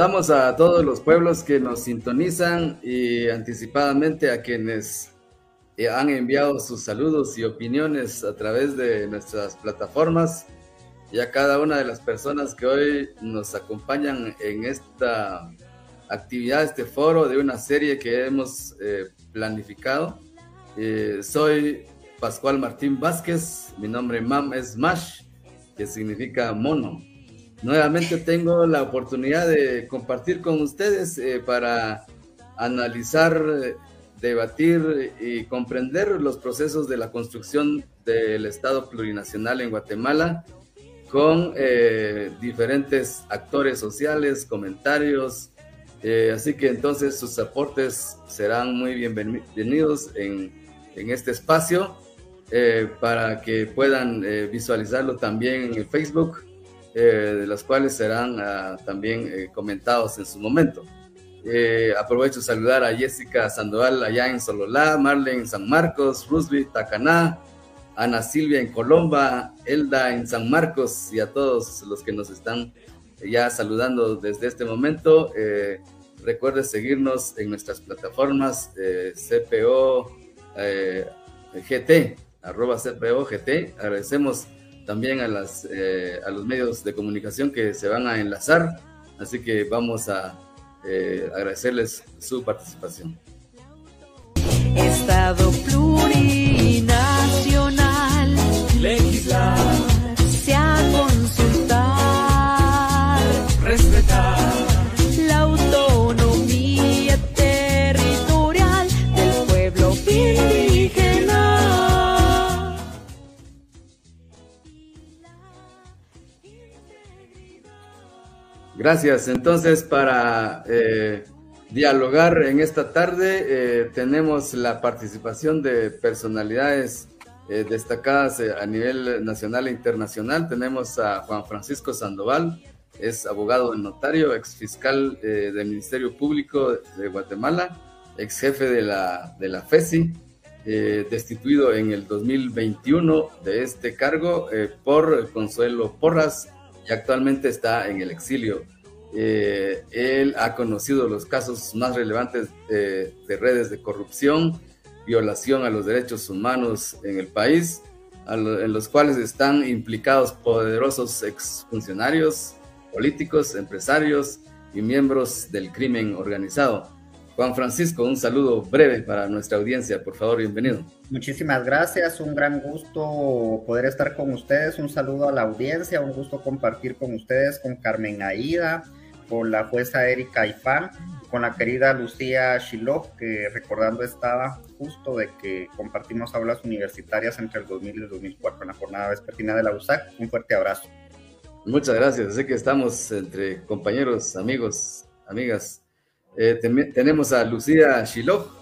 Saludamos a todos los pueblos que nos sintonizan y anticipadamente a quienes eh, han enviado sus saludos y opiniones a través de nuestras plataformas y a cada una de las personas que hoy nos acompañan en esta actividad, este foro de una serie que hemos eh, planificado. Eh, soy Pascual Martín Vázquez, mi nombre mam es Mash, que significa mono. Nuevamente tengo la oportunidad de compartir con ustedes eh, para analizar, debatir y comprender los procesos de la construcción del Estado plurinacional en Guatemala con eh, diferentes actores sociales, comentarios. Eh, así que entonces sus aportes serán muy bienvenidos en, en este espacio para que puedan visualizarlo también en Facebook de las cuales serán ah, también eh, comentados en su momento. Eh, aprovecho saludar a Jessica Sandoval allá en Sololá, Marlene en San Marcos, Rusby Tacaná, Ana Silvia en Colomba, Elda en San Marcos y a todos los que nos están ya saludando desde este momento. recuerde seguirnos en nuestras plataformas CPO GT, arroba CPO GT. Agradecemos también a, las, eh, a los medios de comunicación que se van a enlazar. Así que vamos a eh, agradecerles su participación. Estado plurinacional, legislar, Gracias. Entonces, para eh, dialogar en esta tarde, eh, tenemos la participación de personalidades eh, destacadas a nivel nacional e internacional. Tenemos a Juan Francisco Sandoval, es abogado notario, ex fiscal del Ministerio Público de Guatemala, ex jefe de la, de la FESI, destituido en el 2021 de este cargo por Consuelo Porras y actualmente está en el exilio. Eh, él ha conocido los casos más relevantes de, redes de corrupción, violación a los derechos humanos en el país, en los cuales están implicados poderosos exfuncionarios políticos, empresarios y miembros del crimen organizado. Juan Francisco, un saludo breve para nuestra audiencia, por favor, bienvenido. Muchísimas gracias, un gran gusto poder estar con ustedes, un saludo a la audiencia, un gusto compartir con ustedes, con Carmen Aida, con la jueza Erika Ifán, con la querida Lucía Shiloh, que recordando estaba justo de que compartimos aulas universitarias entre el 2000 y el 2004 en la jornada vespertina de la USAC. Un fuerte abrazo. Muchas gracias, sé que estamos entre compañeros, amigos, amigas. Eh, tenemos a Lucía Shiloh,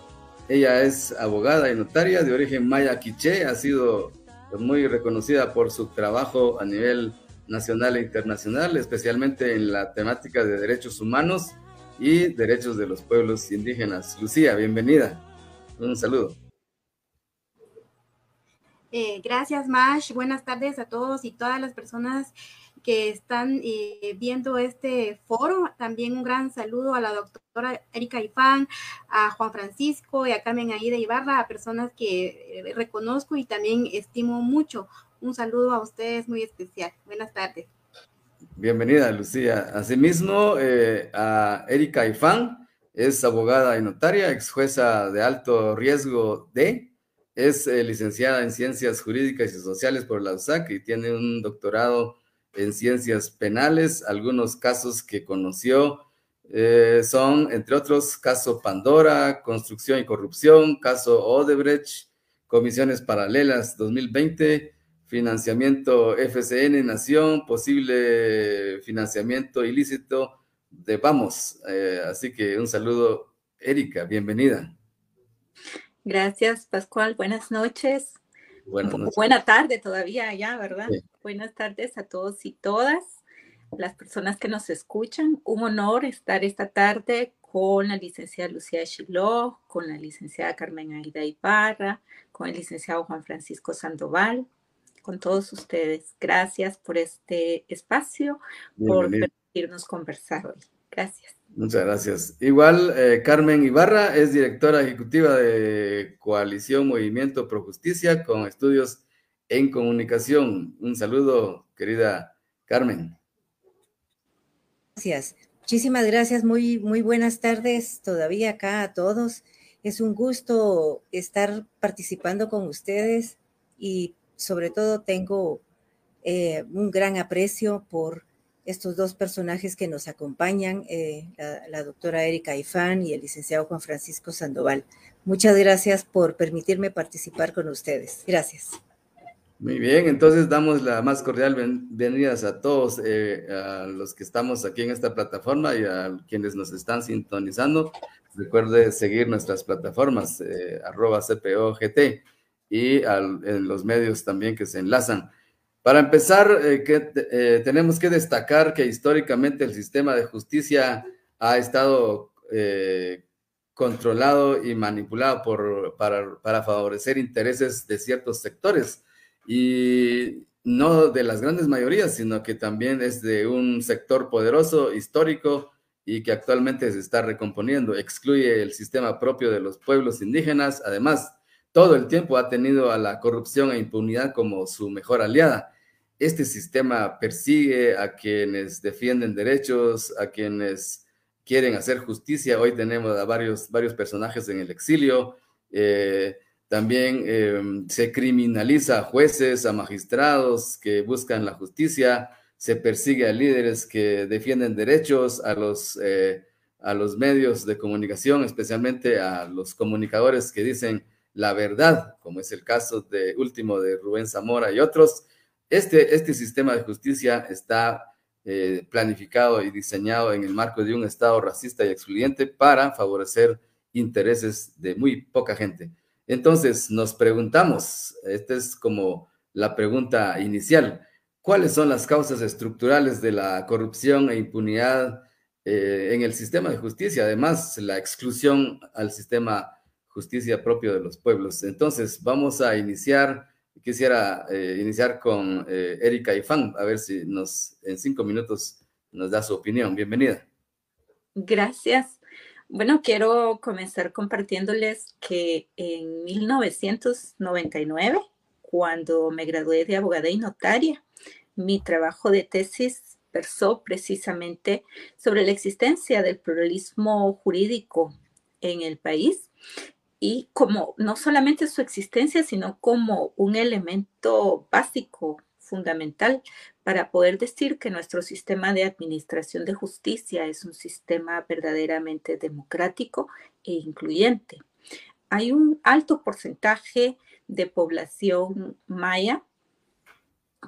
ella es abogada y notaria de origen maya quiché, ha sido muy reconocida por su trabajo a nivel nacional e internacional, especialmente en la temática de derechos humanos y derechos de los pueblos indígenas. Lucía, bienvenida. Un saludo. Eh, gracias, Mash. Buenas tardes a todos y todas las personas que están eh, viendo este foro. También un gran saludo a la doctora Erika Ifán, a Juan Francisco y a Carmen Aida Ibarra, a personas que eh, reconozco y también estimo mucho. Un saludo a ustedes muy especial. Buenas tardes. Bienvenida, Lucía. Asimismo, eh, a Erika Ifán, es abogada y notaria, ex jueza de alto riesgo de, es licenciada en Ciencias Jurídicas y Sociales por la USAC y tiene un doctorado en ciencias penales. Algunos casos que conoció eh, son, entre otros, caso Pandora, construcción y corrupción, caso Odebrecht, comisiones paralelas 2020, financiamiento FCN Nación, posible financiamiento ilícito de Vamos. Eh, así que un saludo, Erika, bienvenida. Gracias, Pascual. Buenas noches. Buena tarde todavía ya, ¿verdad? Buenas tardes a todos y todas las personas que nos escuchan. Un honor estar esta tarde con la licenciada Lucía Chiló, con la licenciada Carmen Aida Ibarra, con el licenciado Juan Francisco Sandoval, con todos ustedes. Gracias por este espacio, por permitirnos conversar hoy. Gracias. Muchas gracias. Igual, eh, Carmen Ibarra es directora ejecutiva de Coalición Movimiento Pro Justicia con estudios en comunicación. Un saludo, querida Carmen. Gracias. Muchísimas gracias. Muy, muy buenas tardes todavía acá a todos. Es un gusto estar participando con ustedes y sobre todo tengo eh, un gran aprecio por estos dos personajes que nos acompañan, eh, la, doctora Erika Ifán y el licenciado Juan Francisco Sandoval. Muchas gracias por permitirme participar con ustedes. Gracias. Muy bien, entonces damos la más cordial bienvenidas a todos, eh, a los que estamos aquí en esta plataforma y a quienes nos están sintonizando. Recuerde seguir nuestras plataformas, eh, arroba CPOGT y en los medios también que se enlazan. Para empezar, eh, que, eh, tenemos que destacar que históricamente el sistema de justicia ha estado eh, controlado y manipulado por, para, favorecer intereses de ciertos sectores y no de las grandes mayorías, sino que también es de un sector poderoso, histórico y que actualmente se está recomponiendo. Excluye el sistema propio de los pueblos indígenas. Además, todo el tiempo ha tenido a la corrupción e impunidad como su mejor aliada este sistema persigue a quienes defienden derechos, a quienes quieren hacer justicia. Hoy tenemos a varios, varios personajes en el exilio. Eh, también em, se criminaliza a jueces, a magistrados que buscan la justicia. Se persigue a líderes que defienden derechos, a los, eh, a los medios de comunicación, especialmente a los comunicadores que dicen la verdad, como es el caso de último de Rubén Zamora y otros. Este, este sistema de justicia está eh, planificado y diseñado en el marco de un Estado racista y excluyente para favorecer intereses de muy poca gente. Entonces, nos preguntamos, esta es como la pregunta inicial, ¿cuáles son las causas estructurales de la corrupción e impunidad eh, en el sistema de justicia? Además, la exclusión al sistema justicia propio de los pueblos. Entonces, vamos a iniciar quisiera eh, iniciar con eh, Erika Ifán, a ver si nos en cinco minutos nos da su opinión. Bienvenida. Gracias. Bueno, quiero comenzar compartiéndoles que en 1999, cuando me gradué de abogada y notaria, mi trabajo de tesis versó precisamente sobre la existencia del pluralismo jurídico en el país y como no solamente su existencia, sino como un elemento básico, fundamental, para poder decir que nuestro sistema de administración de justicia es un sistema verdaderamente democrático e incluyente. Hay un alto porcentaje de población maya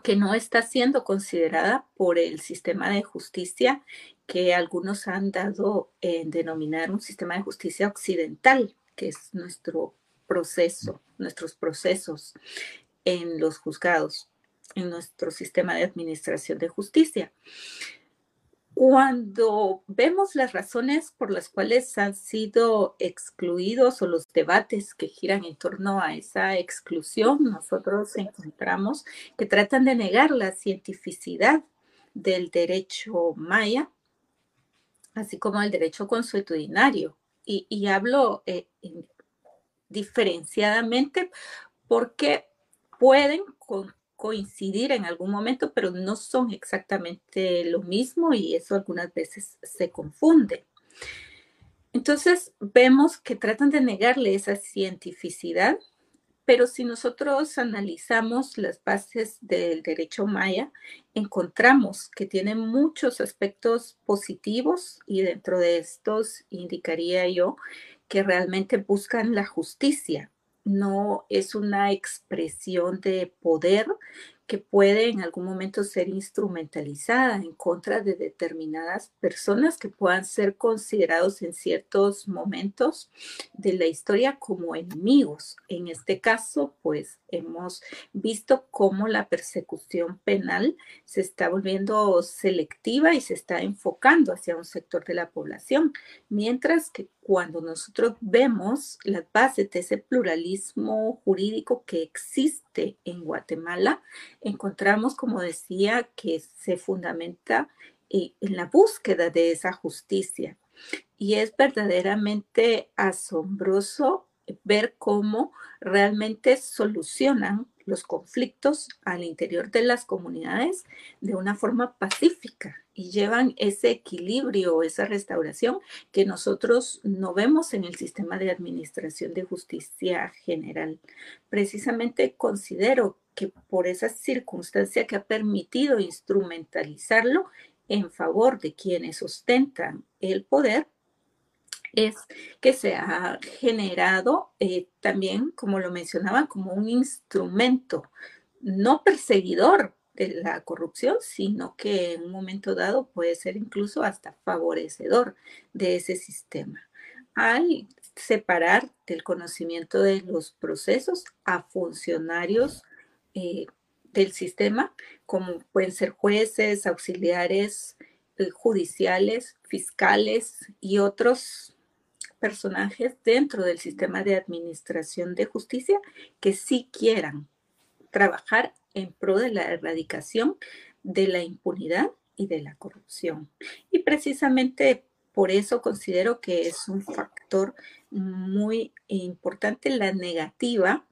que no está siendo considerada por el sistema de justicia que algunos han dado en denominar un sistema de justicia occidental, que es nuestro proceso, nuestros procesos en los juzgados, en nuestro sistema de administración de justicia. Cuando vemos las razones por las cuales han sido excluidos o los debates que giran en torno a esa exclusión, nosotros encontramos que tratan de negar la cientificidad del derecho maya, así como el derecho consuetudinario y, hablo eh, diferenciadamente porque pueden coincidir en algún momento, pero no son exactamente lo mismo y eso algunas veces se confunde. Entonces vemos que tratan de negarle esa cientificidad, pero si nosotros analizamos las bases del derecho maya, encontramos que tiene muchos aspectos positivos y dentro de estos indicaría yo que realmente buscan la justicia. No es una expresión de poder que puede en algún momento ser instrumentalizada en contra de determinadas personas que puedan ser considerados en ciertos momentos de la historia como enemigos. En este caso, pues hemos visto cómo la persecución penal se está volviendo selectiva y se está enfocando hacia un sector de la población, mientras que cuando nosotros vemos las bases de ese pluralismo jurídico que existe en Guatemala, encontramos, como decía, que se fundamenta en la búsqueda de esa justicia. Y es verdaderamente asombroso ver cómo realmente solucionan los conflictos al interior de las comunidades de una forma pacífica y llevan ese equilibrio, esa restauración que nosotros no vemos en el sistema de administración de justicia general. Precisamente considero que por esa circunstancia que ha permitido instrumentalizarlo en favor de quienes ostentan el poder, es que se ha generado eh, también, como lo mencionaba, como un instrumento no perseguidor de la corrupción, sino que en un momento dado puede ser incluso hasta favorecedor de ese sistema. Al separar del conocimiento de los procesos a funcionarios eh, del sistema, como pueden ser jueces, auxiliares eh, judiciales, fiscales y otros personajes dentro del sistema de administración de justicia que sí quieran trabajar en pro de la erradicación de la impunidad y de la corrupción. Y precisamente por eso considero que es un factor muy importante la negativa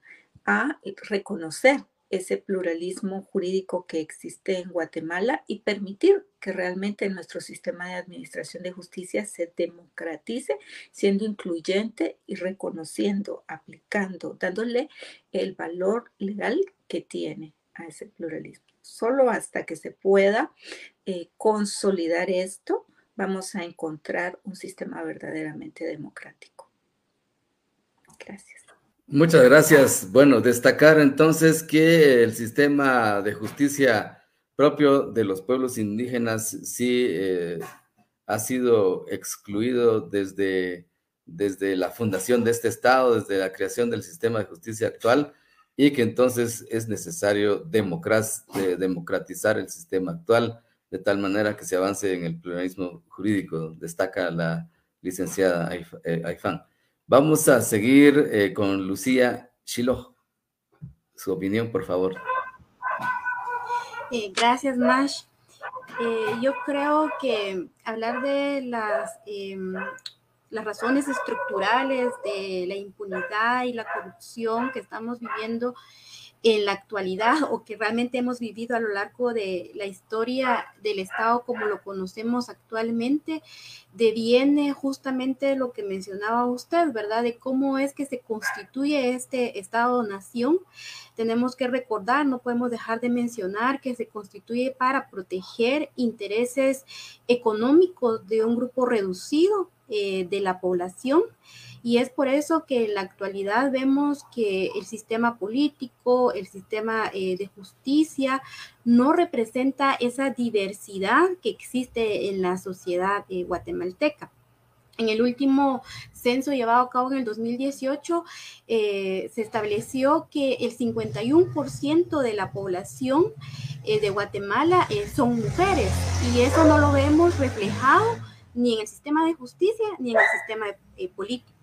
a reconocer ese pluralismo jurídico que existe en Guatemala y permitir que realmente nuestro sistema de administración de justicia se democratice, siendo incluyente y reconociendo, aplicando, dándole el valor legal que tiene a ese pluralismo. Solo hasta que se pueda eh, consolidar esto, vamos a encontrar un sistema verdaderamente democrático. Gracias. Muchas gracias. Bueno, destacar entonces que el sistema de justicia propio de los pueblos indígenas sí eh, ha sido excluido desde, desde la fundación de este Estado, desde la creación del sistema de justicia actual, y que entonces es necesario democratizar el sistema actual de tal manera que se avance en el pluralismo jurídico, destaca la licenciada Aifán. Vamos a seguir eh, con Lucía Shiloh. Su opinión, por favor. Eh, gracias, Mash. Eh, yo creo que hablar de las, em, las razones estructurales de la impunidad y la corrupción que estamos viviendo en la actualidad o que realmente hemos vivido a lo largo de la historia del Estado como lo conocemos actualmente, deviene justamente lo que mencionaba usted, ¿verdad? De cómo es que se constituye este Estado-nación. Tenemos que recordar, no podemos dejar de mencionar que se constituye para proteger intereses económicos de un grupo reducido eh, de la población y es por eso que en la actualidad vemos que el sistema político, el sistema eh, de justicia, no representa esa diversidad que existe en la sociedad eh, guatemalteca. En el último censo llevado a cabo en el 2018, eh, se estableció que el 51% de la población de Guatemala son mujeres y eso no lo vemos reflejado ni en el sistema de justicia ni en el sistema político.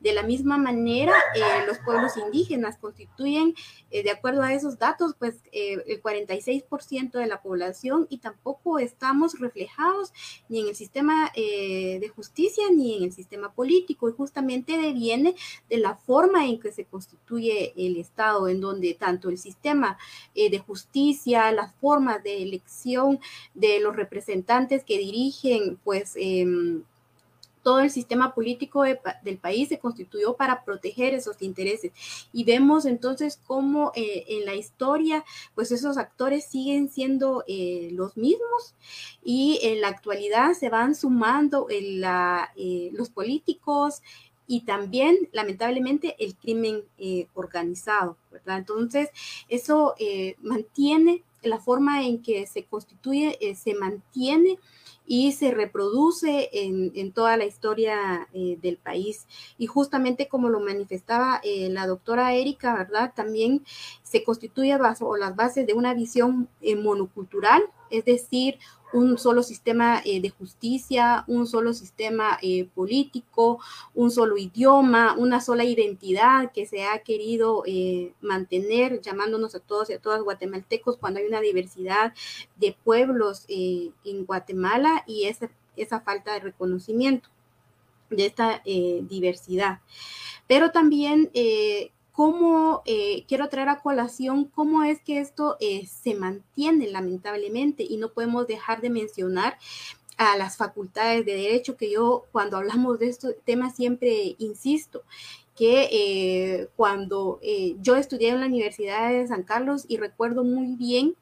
De la misma manera, eh, los pueblos indígenas constituyen, eh, de acuerdo a esos datos, pues eh, el 46% de la población y tampoco estamos reflejados ni en el sistema de justicia ni en el sistema político. Y justamente deviene de la forma en que se constituye el Estado, en donde tanto el sistema de justicia, las formas de elección de los representantes que dirigen, pues, em, todo el sistema político del país se constituyó para proteger esos intereses. Y vemos entonces cómo eh, en la historia, pues esos actores siguen siendo eh, los mismos y en la actualidad se van sumando eh, los políticos y también, lamentablemente, el crimen organizado, ¿verdad? Entonces, eso mantiene la forma en que se constituye, se mantiene y se reproduce en, toda la historia eh, del país. Y justamente como lo manifestaba eh, la doctora Erika, ¿verdad? También se constituye bajo las bases de una visión eh, monocultural es decir, un solo sistema eh, de justicia, un solo sistema eh, político, un solo idioma, una sola identidad que se ha querido eh, mantener, llamándonos a todos y a todas guatemaltecos cuando hay una diversidad de pueblos en Guatemala y esa, esa falta de reconocimiento de esta diversidad. Pero también cómo, eh, quiero traer a colación cómo es que esto eh, se mantiene lamentablemente y no podemos dejar de mencionar a las facultades de derecho, que yo cuando hablamos de estos temas siempre insisto, que eh, cuando yo estudié en la Universidad de San Carlos y recuerdo muy bien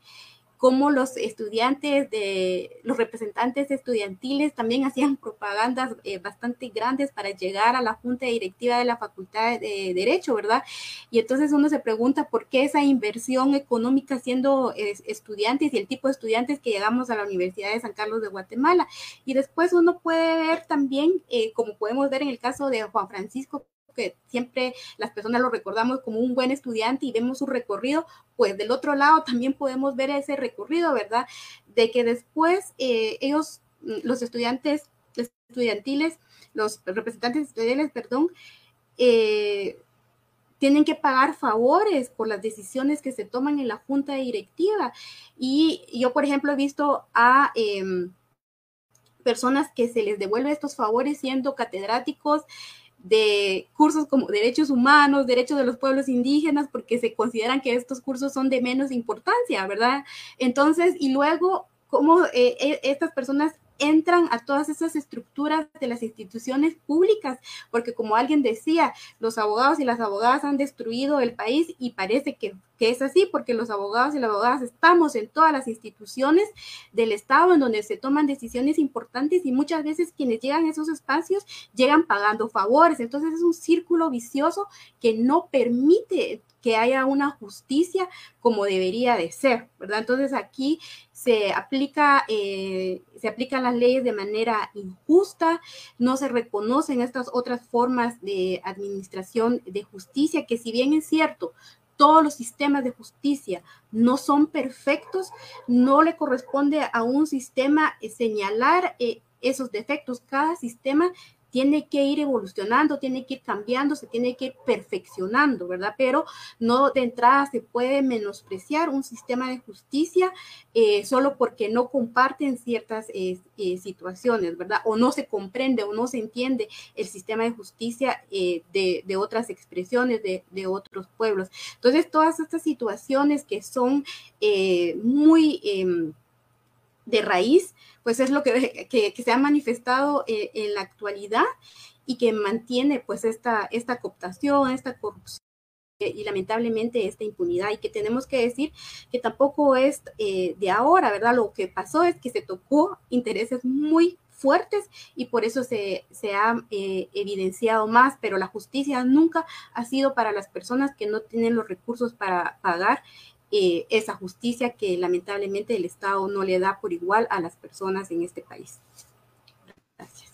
cómo los estudiantes de los representantes estudiantiles también hacían propagandas eh, bastante grandes para llegar a la junta directiva de la Facultad de Derecho, ¿verdad? Y entonces uno se pregunta por qué esa inversión económica siendo estudiantes y el tipo de estudiantes que llegamos a la Universidad de San Carlos de Guatemala. Y después uno puede ver también, eh, como podemos ver en el caso de Juan Francisco que siempre las personas lo recordamos como un buen estudiante y vemos su recorrido, pues del otro lado también podemos ver ese recorrido, ¿verdad? De que después eh, ellos, mm, los estudiantes estudiantiles, los representantes estudiantiles, perdón, eh, tienen que pagar favores por las decisiones que se toman en la junta directiva. Y yo, por ejemplo, he visto a em, personas que se les devuelve estos favores siendo catedráticos de cursos como derechos humanos, derechos de los pueblos indígenas, porque se consideran que estos cursos son de menos importancia, ¿verdad? Entonces, y luego, cómo eh, eh, estas personas entran a todas esas estructuras de las instituciones públicas, porque como alguien decía, los abogados y las abogadas han destruido el país y parece que, es así, porque los abogados y las abogadas estamos en todas las instituciones del Estado en donde se toman decisiones importantes y muchas veces quienes llegan a esos espacios llegan pagando favores. Entonces es un círculo vicioso que no permite que haya una justicia como debería de ser, ¿verdad? Entonces aquí se aplica, eh, se aplican las leyes de manera injusta, no se reconocen estas otras formas de administración de justicia, que si bien es cierto, todos los sistemas de justicia no son perfectos, no le corresponde a un sistema señalar eh, esos defectos. Cada sistema tiene que ir evolucionando, tiene que ir cambiando, se tiene que ir perfeccionando, ¿verdad? Pero no de entrada se puede menospreciar un sistema de justicia eh, solo porque no comparten ciertas eh, eh, situaciones, ¿verdad? O no se comprende o no se entiende el sistema de justicia de, otras expresiones de, de, otros pueblos. Entonces, todas estas situaciones que son muy em, de raíz, pues es lo que, se ha manifestado eh, en la actualidad y que mantiene pues esta, esta cooptación, esta corrupción y lamentablemente esta impunidad y que tenemos que decir que tampoco es eh, de ahora, ¿verdad? Lo que pasó es que se tocó intereses muy fuertes y por eso se, ha eh, evidenciado más, pero la justicia nunca ha sido para las personas que no tienen los recursos para pagar eh, esa justicia que lamentablemente el Estado no le da por igual a las personas en este país. Gracias.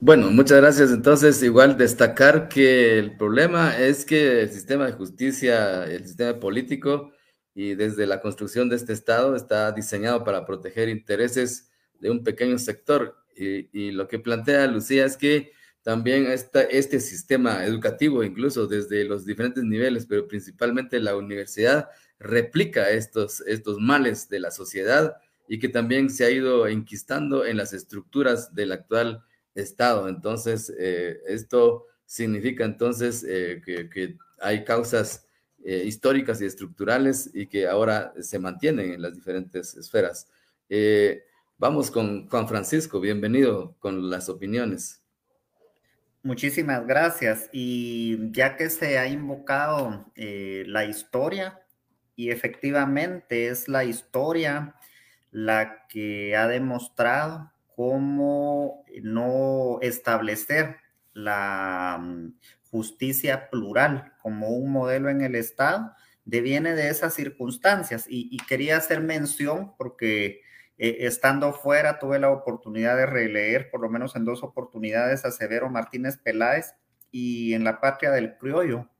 Bueno, muchas gracias. Entonces, igual destacar que el problema es que el sistema de justicia, el sistema político y desde la construcción de este Estado está diseñado para proteger intereses de un pequeño sector. Y, lo que plantea Lucía es que también está este sistema educativo, incluso desde los diferentes niveles, pero principalmente la universidad, replica estos, estos males de la sociedad y que también se ha ido enquistando en las estructuras del actual Estado. Entonces, eh, esto significa entonces eh, que, hay causas eh, históricas y estructurales y que ahora se mantienen en las diferentes esferas. vamos con Juan Francisco, bienvenido con las opiniones. Muchísimas gracias. Y ya que se ha invocado la historia, y efectivamente es la historia la que ha demostrado cómo no establecer la mm, justicia plural como un modelo en el Estado deviene de esas circunstancias. Y, quería hacer mención porque eh, estando fuera tuve la oportunidad de releer por lo menos en dos oportunidades a Severo Martínez Peláez y en La Patria del Criollo.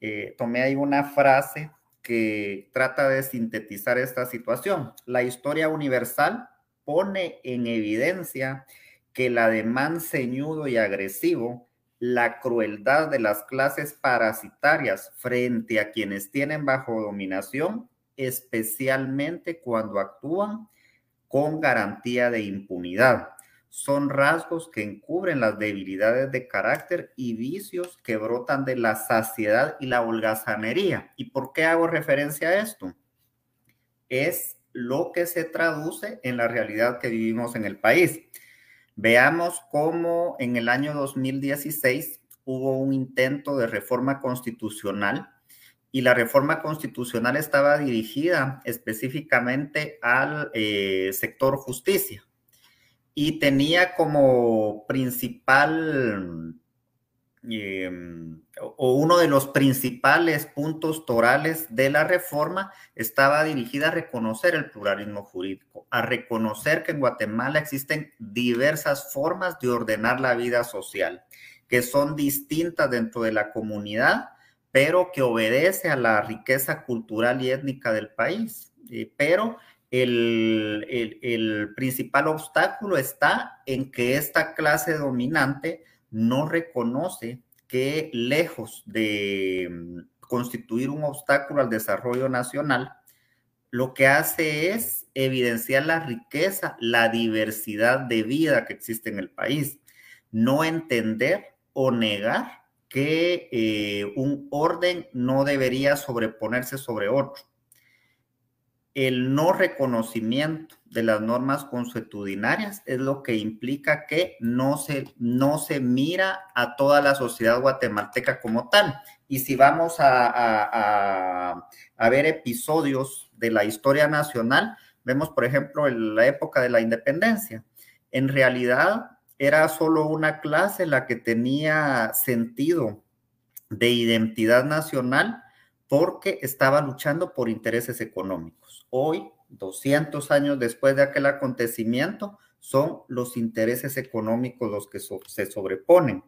Eh, tomé ahí una frase que trata de sintetizar esta situación. La historia universal pone en evidencia que la de ceñudo y agresivo, la crueldad de las clases parasitarias frente a quienes tienen bajo dominación, especialmente cuando actúan con garantía de impunidad son rasgos que encubren las debilidades de carácter y vicios que brotan de la saciedad y la holgazanería. ¿Y por qué hago referencia a esto? Es lo que se traduce en la realidad que vivimos en el país. Veamos cómo en el año 2016 hubo un intento de reforma constitucional y la reforma constitucional estaba dirigida específicamente al eh, sector justicia y tenía como principal em, o uno de los principales puntos torales de la reforma estaba dirigida a reconocer el pluralismo jurídico, a reconocer que en Guatemala existen diversas formas de ordenar la vida social, que son distintas dentro de la comunidad, pero que obedece a la riqueza cultural y étnica del país, eh, pero el, principal obstáculo está en que esta clase dominante no reconoce que lejos de mm, constituir un obstáculo al desarrollo nacional, lo que hace es evidenciar la riqueza, la diversidad de vida que existe en el país, no entender o negar que eh, un orden no debería sobreponerse sobre otro el no reconocimiento de las normas consuetudinarias es lo que implica que no se, no se mira a toda la sociedad guatemalteca como tal. Y si vamos a, a, ver episodios de la historia nacional, vemos, por ejemplo, en la época de la independencia. En realidad era solo una clase la que tenía sentido de identidad nacional porque estaba luchando por intereses económicos. Hoy, 200 años después de aquel acontecimiento, son los intereses económicos los que se sobreponen.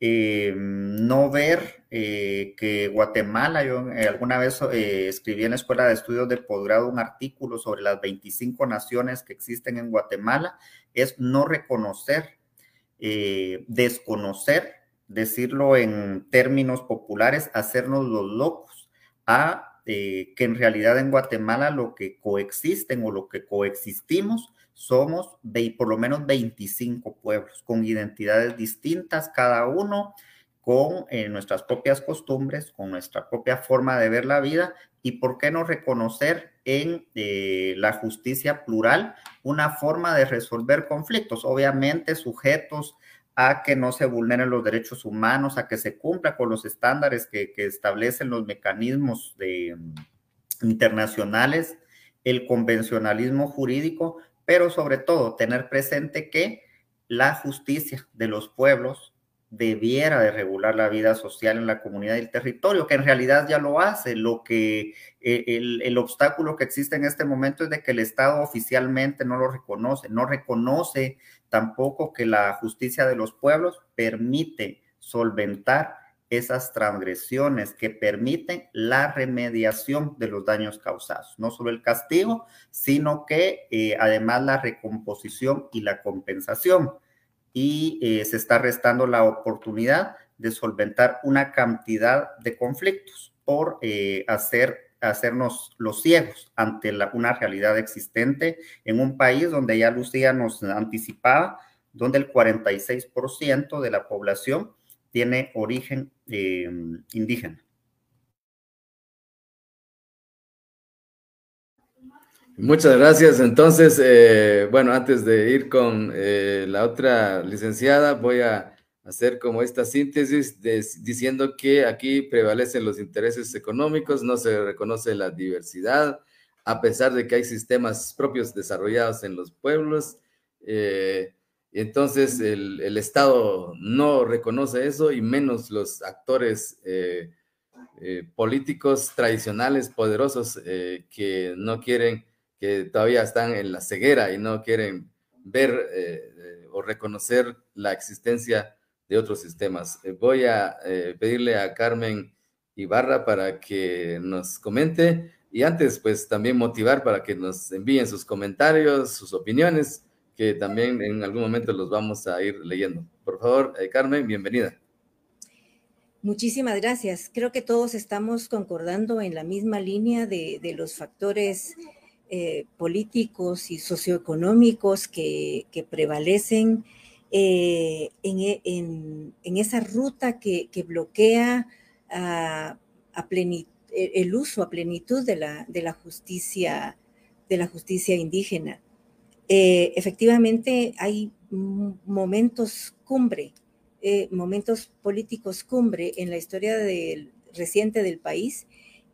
Eh, no ver eh, que Guatemala, yo eh, alguna vez escribí en la Escuela de Estudios de Posgrado un artículo sobre las 25 naciones que existen en Guatemala, es no reconocer, desconocer, decirlo en términos populares, hacernos los locos a eh, que en realidad en Guatemala lo que coexisten o lo que coexistimos somos de, por lo menos 25 pueblos con identidades distintas cada uno, con eh, nuestras propias costumbres, con nuestra propia forma de ver la vida y por qué no reconocer en eh, la justicia plural una forma de resolver conflictos, obviamente sujetos a que no se vulneren los derechos humanos, a que se cumpla con los estándares que, establecen los mecanismos mm, internacionales, el convencionalismo jurídico, pero sobre todo tener presente que la justicia de los pueblos debiera de regular la vida social en la comunidad y el territorio, que en realidad ya lo hace. Lo que eh, el, el, obstáculo que existe en este momento es de que el Estado oficialmente no lo reconoce, no reconoce tampoco que la justicia de los pueblos permite solventar esas transgresiones que permiten la remediación de los daños causados, no solo el castigo, sino que eh, además la recomposición y la compensación. Y eh, se está restando la oportunidad de solventar una cantidad de conflictos por eh, hacer, hacernos los ciegos ante una realidad existente en un país donde ya Lucía nos anticipaba, donde el 46% de la población tiene origen eh, indígena. Muchas gracias. Entonces, eh, bueno, antes de ir con eh, la otra licenciada, voy a hacer como esta síntesis diciendo que aquí prevalecen los intereses económicos, no se reconoce la diversidad, a pesar de que hay sistemas propios desarrollados en los pueblos. Eh, entonces, el, Estado no reconoce eso y menos los actores políticos tradicionales, poderosos, que no quieren que todavía están en la ceguera y no quieren ver eh, eh, o reconocer la existencia de otros sistemas. Eh, voy a pedirle a Carmen Ibarra para que nos comente y antes pues también motivar para que nos envíen sus comentarios, sus opiniones, que también en algún momento los vamos a ir leyendo. Por favor, eh, Carmen, bienvenida. Muchísimas gracias. Creo que todos estamos concordando en la misma línea de, los factores eh, políticos y socioeconómicos que, prevalecen eh, en, esa ruta que, bloquea a, el uso a plenitud de la, justicia indígena. Eh, efectivamente, hay momentos cumbre, momentos políticos cumbre en la historia reciente del país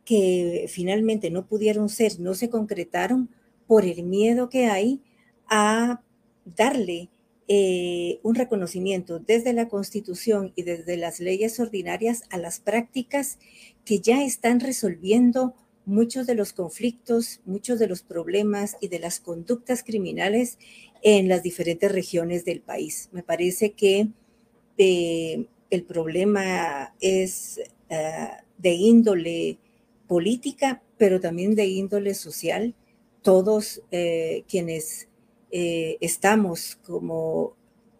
que finalmente no pudieron ser, no se concretaron por el miedo que hay a darle eh, un reconocimiento desde la Constitución y desde las leyes ordinarias a las prácticas que ya están resolviendo muchos de los conflictos, muchos de los problemas y de las conductas criminales en las diferentes regiones del país. Me parece que eh, el problema es eh, de índole política, pero también de índole social. Todos eh, quienes eh, estamos como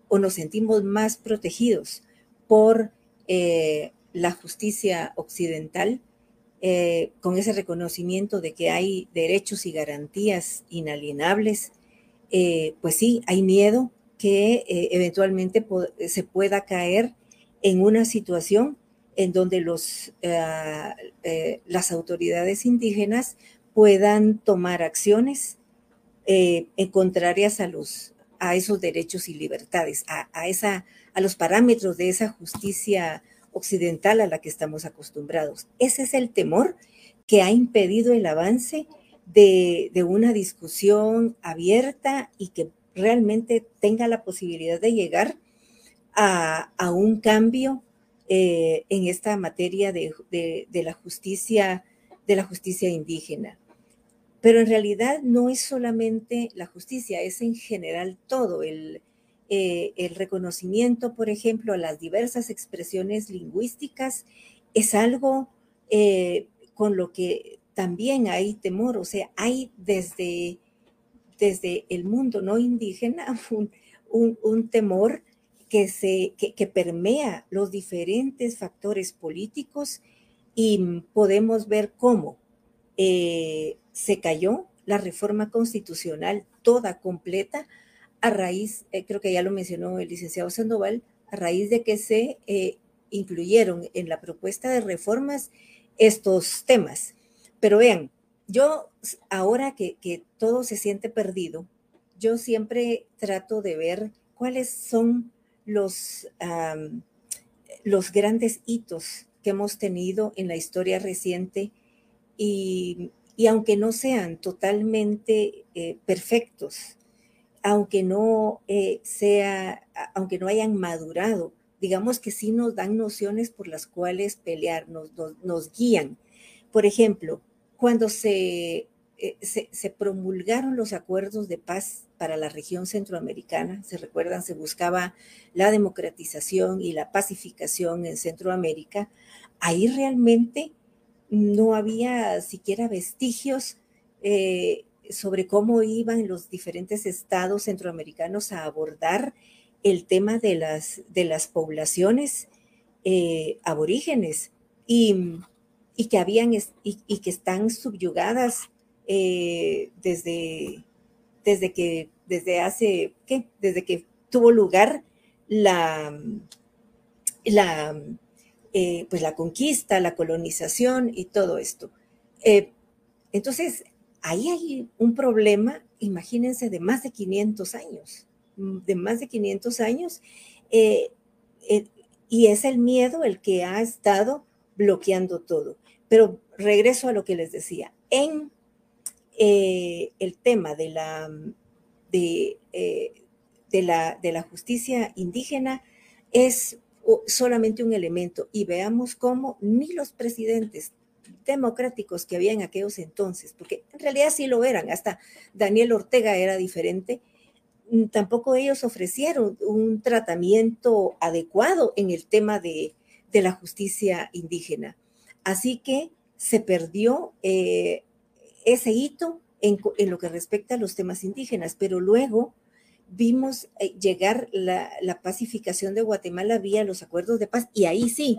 o nos sentimos más protegidos por eh, la justicia occidental, con ese reconocimiento de que hay derechos y garantías inalienables, pues sí, hay miedo que eventualmente se pueda caer en una situación en donde los, eh, eh, las autoridades indígenas puedan tomar acciones eh, contrarias a, los, a esos derechos y libertades, a, esa, a los parámetros de esa justicia occidental a la que estamos acostumbrados. Ese es el temor que ha impedido el avance de, una discusión abierta y que realmente tenga la posibilidad de llegar a, a un cambio eh, en esta materia de, la justicia, de la justicia indígena. Pero en realidad no es solamente la justicia, es en general todo el, eh, el reconocimiento, por ejemplo, a las diversas expresiones lingüísticas es algo eh, con lo que también hay temor, o sea, hay desde, desde el mundo no indígena un temor que, se, que, permea los diferentes factores políticos y podemos ver cómo eh, se cayó la reforma constitucional toda completa a raíz, eh, creo que ya lo mencionó el licenciado Sandoval, a raíz de que se eh, incluyeron en la propuesta de reformas estos temas. Pero vean, yo ahora que, que todo se siente perdido, yo siempre trato de ver cuáles son los, los grandes hitos que hemos tenido en la historia reciente y, aunque no sean totalmente eh, perfectos, aunque no eh, sea, aunque no hayan madurado, digamos que sí nos dan nociones por las cuales pelear, nos, nos guían. Por ejemplo, cuando se eh, se, promulgaron los acuerdos de paz para la región centroamericana. Se recuerdan, se buscaba la democratización y la pacificación en Centroamérica. Ahí realmente no había siquiera vestigios eh, sobre cómo iban los diferentes estados centroamericanos a abordar el tema de las, de las poblaciones eh, aborígenes y, que habían y que están subyugadas eh, desde, desde que, desde hace, ¿qué? Desde que tuvo lugar la, la, eh, pues la conquista, la colonización y todo esto. Eh, entonces, ahí hay un problema, imagínense, de más de 500 años, de más de 500 años, y es el miedo el que ha estado bloqueando todo. Pero regreso a lo que les decía, en eh, el tema de la, eh, de, la, de la justicia indígena es solamente un elemento y veamos cómo ni los presidentes democráticos que había en aquellos entonces, porque en realidad sí lo eran, hasta Daniel Ortega era diferente, mm, tampoco ellos ofrecieron un tratamiento adecuado en el tema de, de la justicia indígena. Así que se perdió eh, ese hito en, lo que respecta a los temas indígenas, pero luego vimos eh, llegar la, pacificación de Guatemala vía los acuerdos de paz y ahí sí,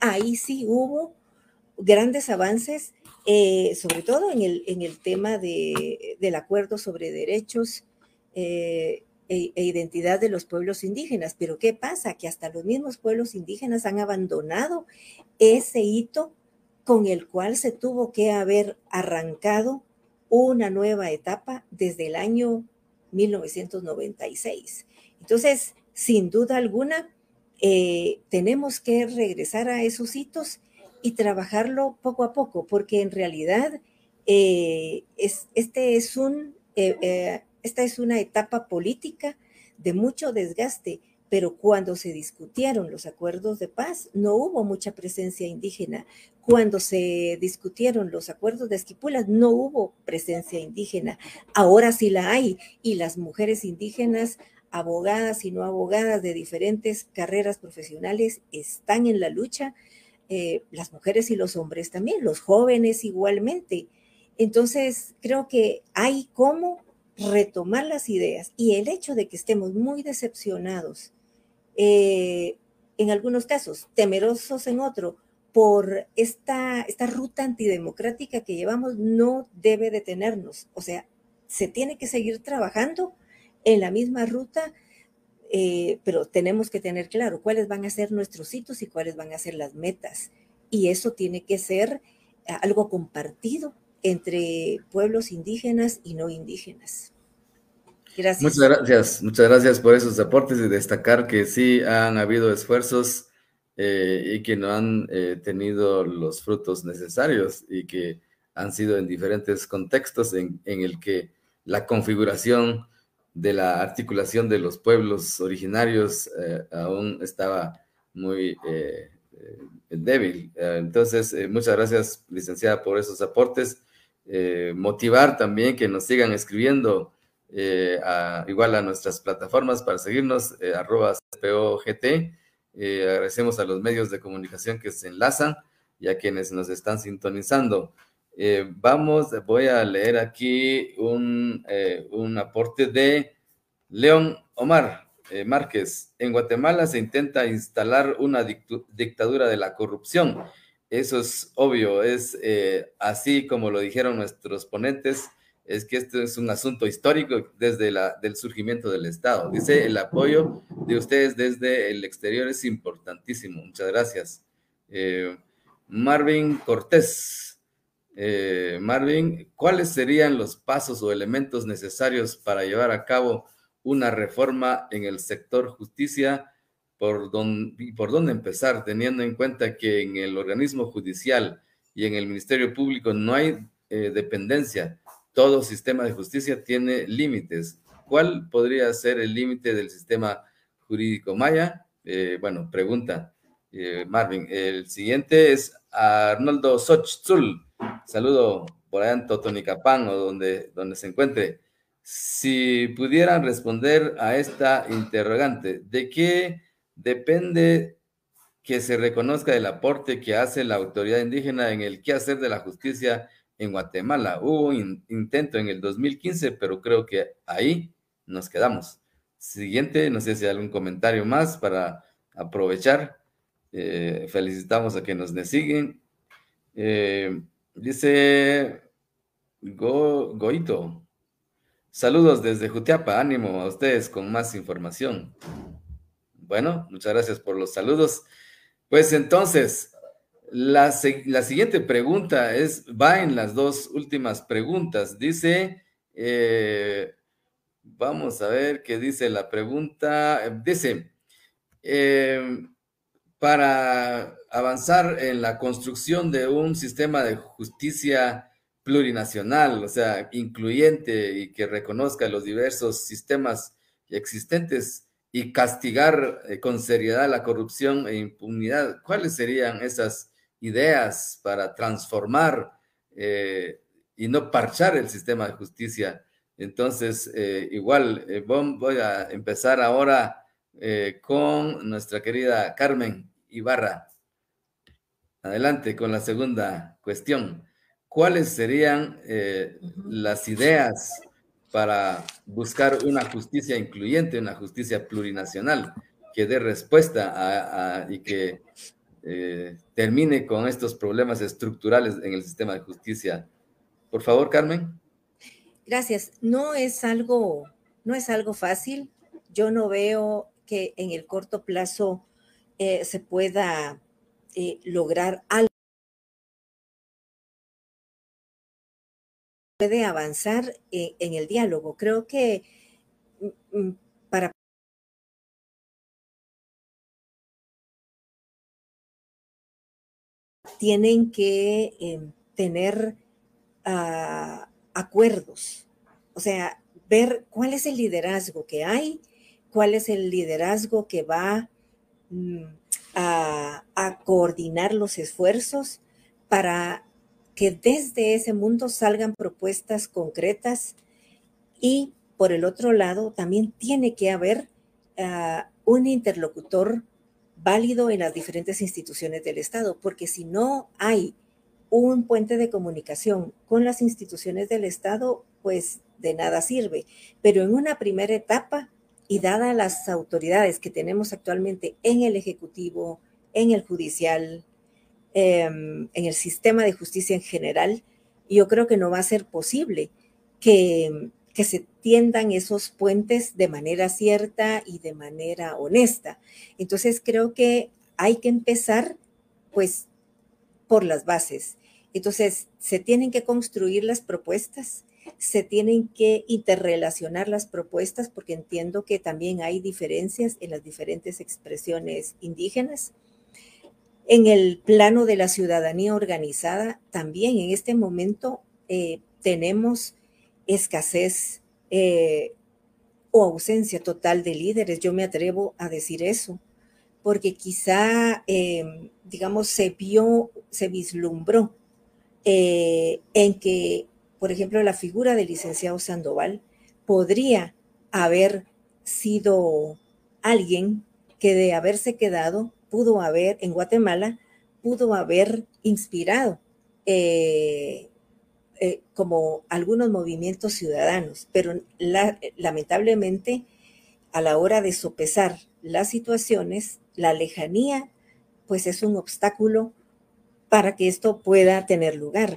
ahí sí hubo grandes avances, eh, sobre todo en el, en el tema de, del acuerdo sobre derechos eh, e, e, identidad de los pueblos indígenas. Pero ¿qué pasa? Que hasta los mismos pueblos indígenas han abandonado ese hito con el cual se tuvo que haber arrancado una nueva etapa desde el año 1996. Entonces, sin duda alguna, eh, tenemos que regresar a esos hitos y trabajarlo poco a poco, porque en realidad eh, es, este es un, eh, esta es una etapa política de mucho desgaste pero cuando se discutieron los acuerdos de paz no hubo mucha presencia indígena. Cuando se discutieron los acuerdos de Esquipulas no hubo presencia indígena. Ahora sí la hay y las mujeres indígenas, abogadas y no abogadas de diferentes carreras profesionales están en la lucha. Eh, las mujeres y los hombres también, los jóvenes igualmente. Entonces, creo que hay cómo retomar las ideas y el hecho de que estemos muy decepcionados eh, en algunos casos, temerosos en otro, por esta, esta ruta antidemocrática que llevamos, no debe detenernos. O sea, se tiene que seguir trabajando en la misma ruta, eh, pero tenemos que tener claro cuáles van a ser nuestros hitos y cuáles van a ser las metas. Y eso tiene que ser algo compartido entre pueblos indígenas y no indígenas. Muchas gracias, muchas gracias por esos aportes y destacar que sí han habido esfuerzos eh, y que no han eh, tenido los frutos necesarios y que han sido en diferentes contextos en, el que la configuración de la articulación de los pueblos originarios eh, aún estaba muy débil. Entonces, muchas gracias, licenciada, por esos aportes. motivar también que nos sigan escribiendo eh, igual a nuestras plataformas para seguirnos, eh, arroba CPOGT. Eh, agradecemos a los medios de comunicación que se enlazan y a quienes nos están sintonizando. vamos, voy a leer aquí un, un aporte de León Omar Márquez. En Guatemala se intenta instalar una dictadura de la corrupción. Eso es obvio, es así como lo dijeron nuestros ponentes es que este es un asunto histórico desde la, del surgimiento del Estado. Dice, el apoyo de ustedes desde el exterior es importantísimo. Muchas gracias. Eh, Marvin Cortés. Eh, Marvin, ¿cuáles serían los pasos o elementos necesarios para llevar a cabo una reforma en el sector justicia? ¿Por por dónde empezar, teniendo en cuenta que en el organismo judicial y en el Ministerio Público no hay eh, dependencia? Todo sistema de justicia tiene límites. ¿Cuál podría ser el límite del sistema jurídico maya? Eh, bueno, pregunta eh, Marvin. El siguiente es Arnoldo Sochzul. Saludo por allá en Totonicapán o donde, donde se encuentre. Si pudieran responder a esta interrogante, ¿de qué depende que se reconozca el aporte que hace la autoridad indígena en el quehacer de la justicia en Guatemala. Hubo un intento en el 2015, pero creo que ahí nos quedamos. Siguiente, no sé si hay algún comentario más para aprovechar. Eh, felicitamos a que nos siguen. Eh, dice Goito. Saludos desde Jutiapa, ánimo a ustedes con más información. Bueno, muchas gracias por los saludos. Pues entonces, la, siguiente pregunta es, va en las dos últimas preguntas. Dice, eh, vamos a ver qué dice la pregunta. Dice, eh, para avanzar en la construcción de un sistema de justicia plurinacional, o sea, incluyente y que reconozca los diversos sistemas existentes y castigar eh, con seriedad la corrupción e impunidad, ¿cuáles serían esas ideas para transformar eh, y no parchar el sistema de justicia. Entonces, eh, igual, eh, voy a empezar ahora con nuestra querida Carmen Ibarra. adelante con la segunda cuestión. ¿Cuáles serían las ideas para buscar una justicia incluyente, una justicia plurinacional que dé respuesta y que eh, termine con estos problemas estructurales en el sistema de justicia? Por favor, Carmen. Gracias. No es algo, no es algo fácil. Yo no veo que en el corto plazo eh, se pueda eh, lograr algo. Puede avanzar en el diálogo. Creo que mm, mm, para tienen que em, tener ah, acuerdos, o sea, ver cuál es el liderazgo que hay, cuál es el liderazgo que va mm, a, coordinar los esfuerzos para que desde ese mundo salgan propuestas concretas y por el otro lado también tiene que haber ah, un interlocutor válido en las diferentes instituciones del Estado, porque si no hay un puente de comunicación con las instituciones del Estado, pues de nada sirve. Pero en una primera etapa, y dada las autoridades que tenemos actualmente en el Ejecutivo, en el Judicial, em, en el sistema de justicia en general, yo creo que no va a ser posible que, que se tiendan esos puentes de manera cierta y de manera honesta. Entonces creo que hay que empezar pues por las bases. Entonces se tienen que construir las propuestas, se tienen que interrelacionar las propuestas porque entiendo que también hay diferencias en las diferentes expresiones indígenas. En el plano de la ciudadanía organizada, también en este momento eh, tenemos escasez eh, o ausencia total de líderes. Yo me atrevo a decir eso, porque quizá, em, digamos, se vio, se vislumbró eh, en que por ejemplo, la figura del licenciado Sandoval podría haber sido alguien que de haberse quedado pudo haber en Guatemala, pudo haber inspirado eh, eh, como algunos movimientos ciudadanos, pero lamentablemente a la hora de sopesar las situaciones, la lejanía pues es un obstáculo para que esto pueda tener lugar.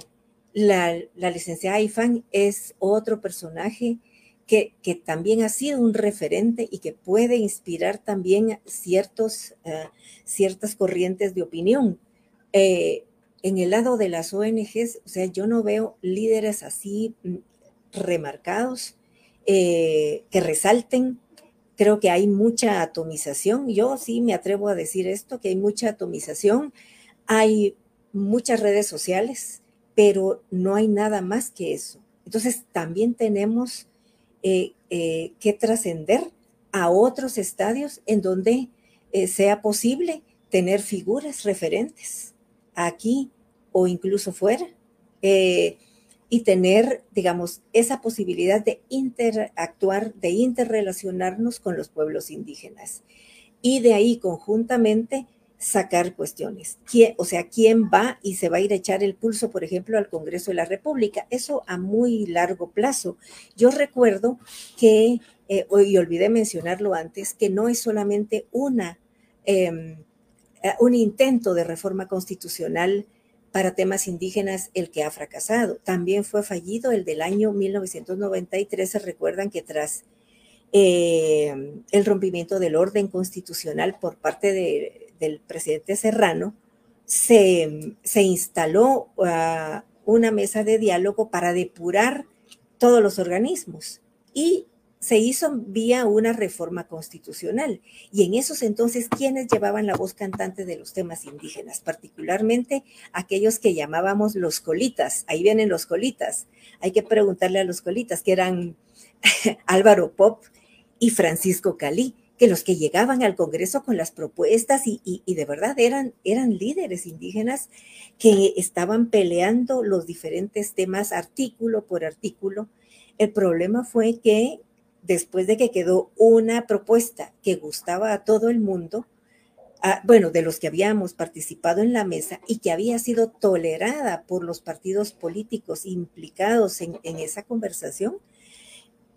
La, licenciada Ifan es otro personaje que, también ha sido un referente y que puede inspirar también ciertos, eh, ciertas corrientes de opinión. Eh, en el lado de las ONGs, o sea, yo no veo líderes así mm, remarcados eh, que resalten. Creo que hay mucha atomización. Yo sí me atrevo a decir esto, que hay mucha atomización. Hay muchas redes sociales pero no hay nada más que eso. Entonces también tenemos eh, eh, que trascender a otros estadios en donde sea posible tener figuras referentes aquí o incluso fuera y tener, digamos, esa posibilidad de interactuar, de interrelacionarnos con los pueblos indígenas. Y de ahí conjuntamente sacar cuestiones. ¿Quién, o sea, ¿quién va y se va a ir a echar el pulso, por ejemplo, al Congreso de la República? Eso a muy largo plazo. Yo recuerdo que, eh, y olvidé mencionarlo antes, que no es solamente una, em, eh, un intento de reforma constitucional para temas indígenas el que ha fracasado. También fue fallido el del año 1993. Se recuerdan que tras eh, el rompimiento del orden constitucional por parte de, del presidente Serrano, se, instaló ah, una mesa de diálogo para depurar todos los organismos y se hizo vía una reforma constitucional. Y en esos entonces, ¿quiénes llevaban la voz cantante de los temas indígenas? Particularmente aquellos que llamábamos los colitas. Ahí vienen los colitas. Hay que preguntarle a los colitas, que eran Álvaro Pop y Francisco Calí que los que llegaban al Congreso con las propuestas y, de verdad eran, eran líderes indígenas que estaban peleando los diferentes temas artículo por artículo. El problema fue que después de que quedó una propuesta que gustaba a todo el mundo, bueno, de los que habíamos participado en la mesa y que había sido tolerada por los partidos políticos implicados en, esa conversación,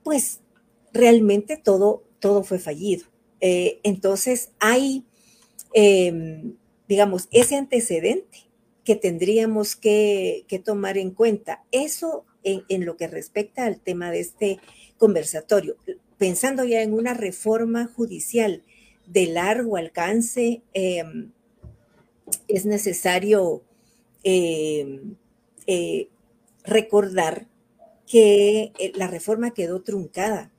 pues realmente todo, todo fue fallido. Eh, entonces hay, em, digamos, ese antecedente que tendríamos que, tomar en cuenta. Eso en, lo que respecta al tema de este conversatorio. Pensando ya en una reforma judicial de largo alcance, em, es necesario em, eh, recordar que eh, la reforma quedó truncada.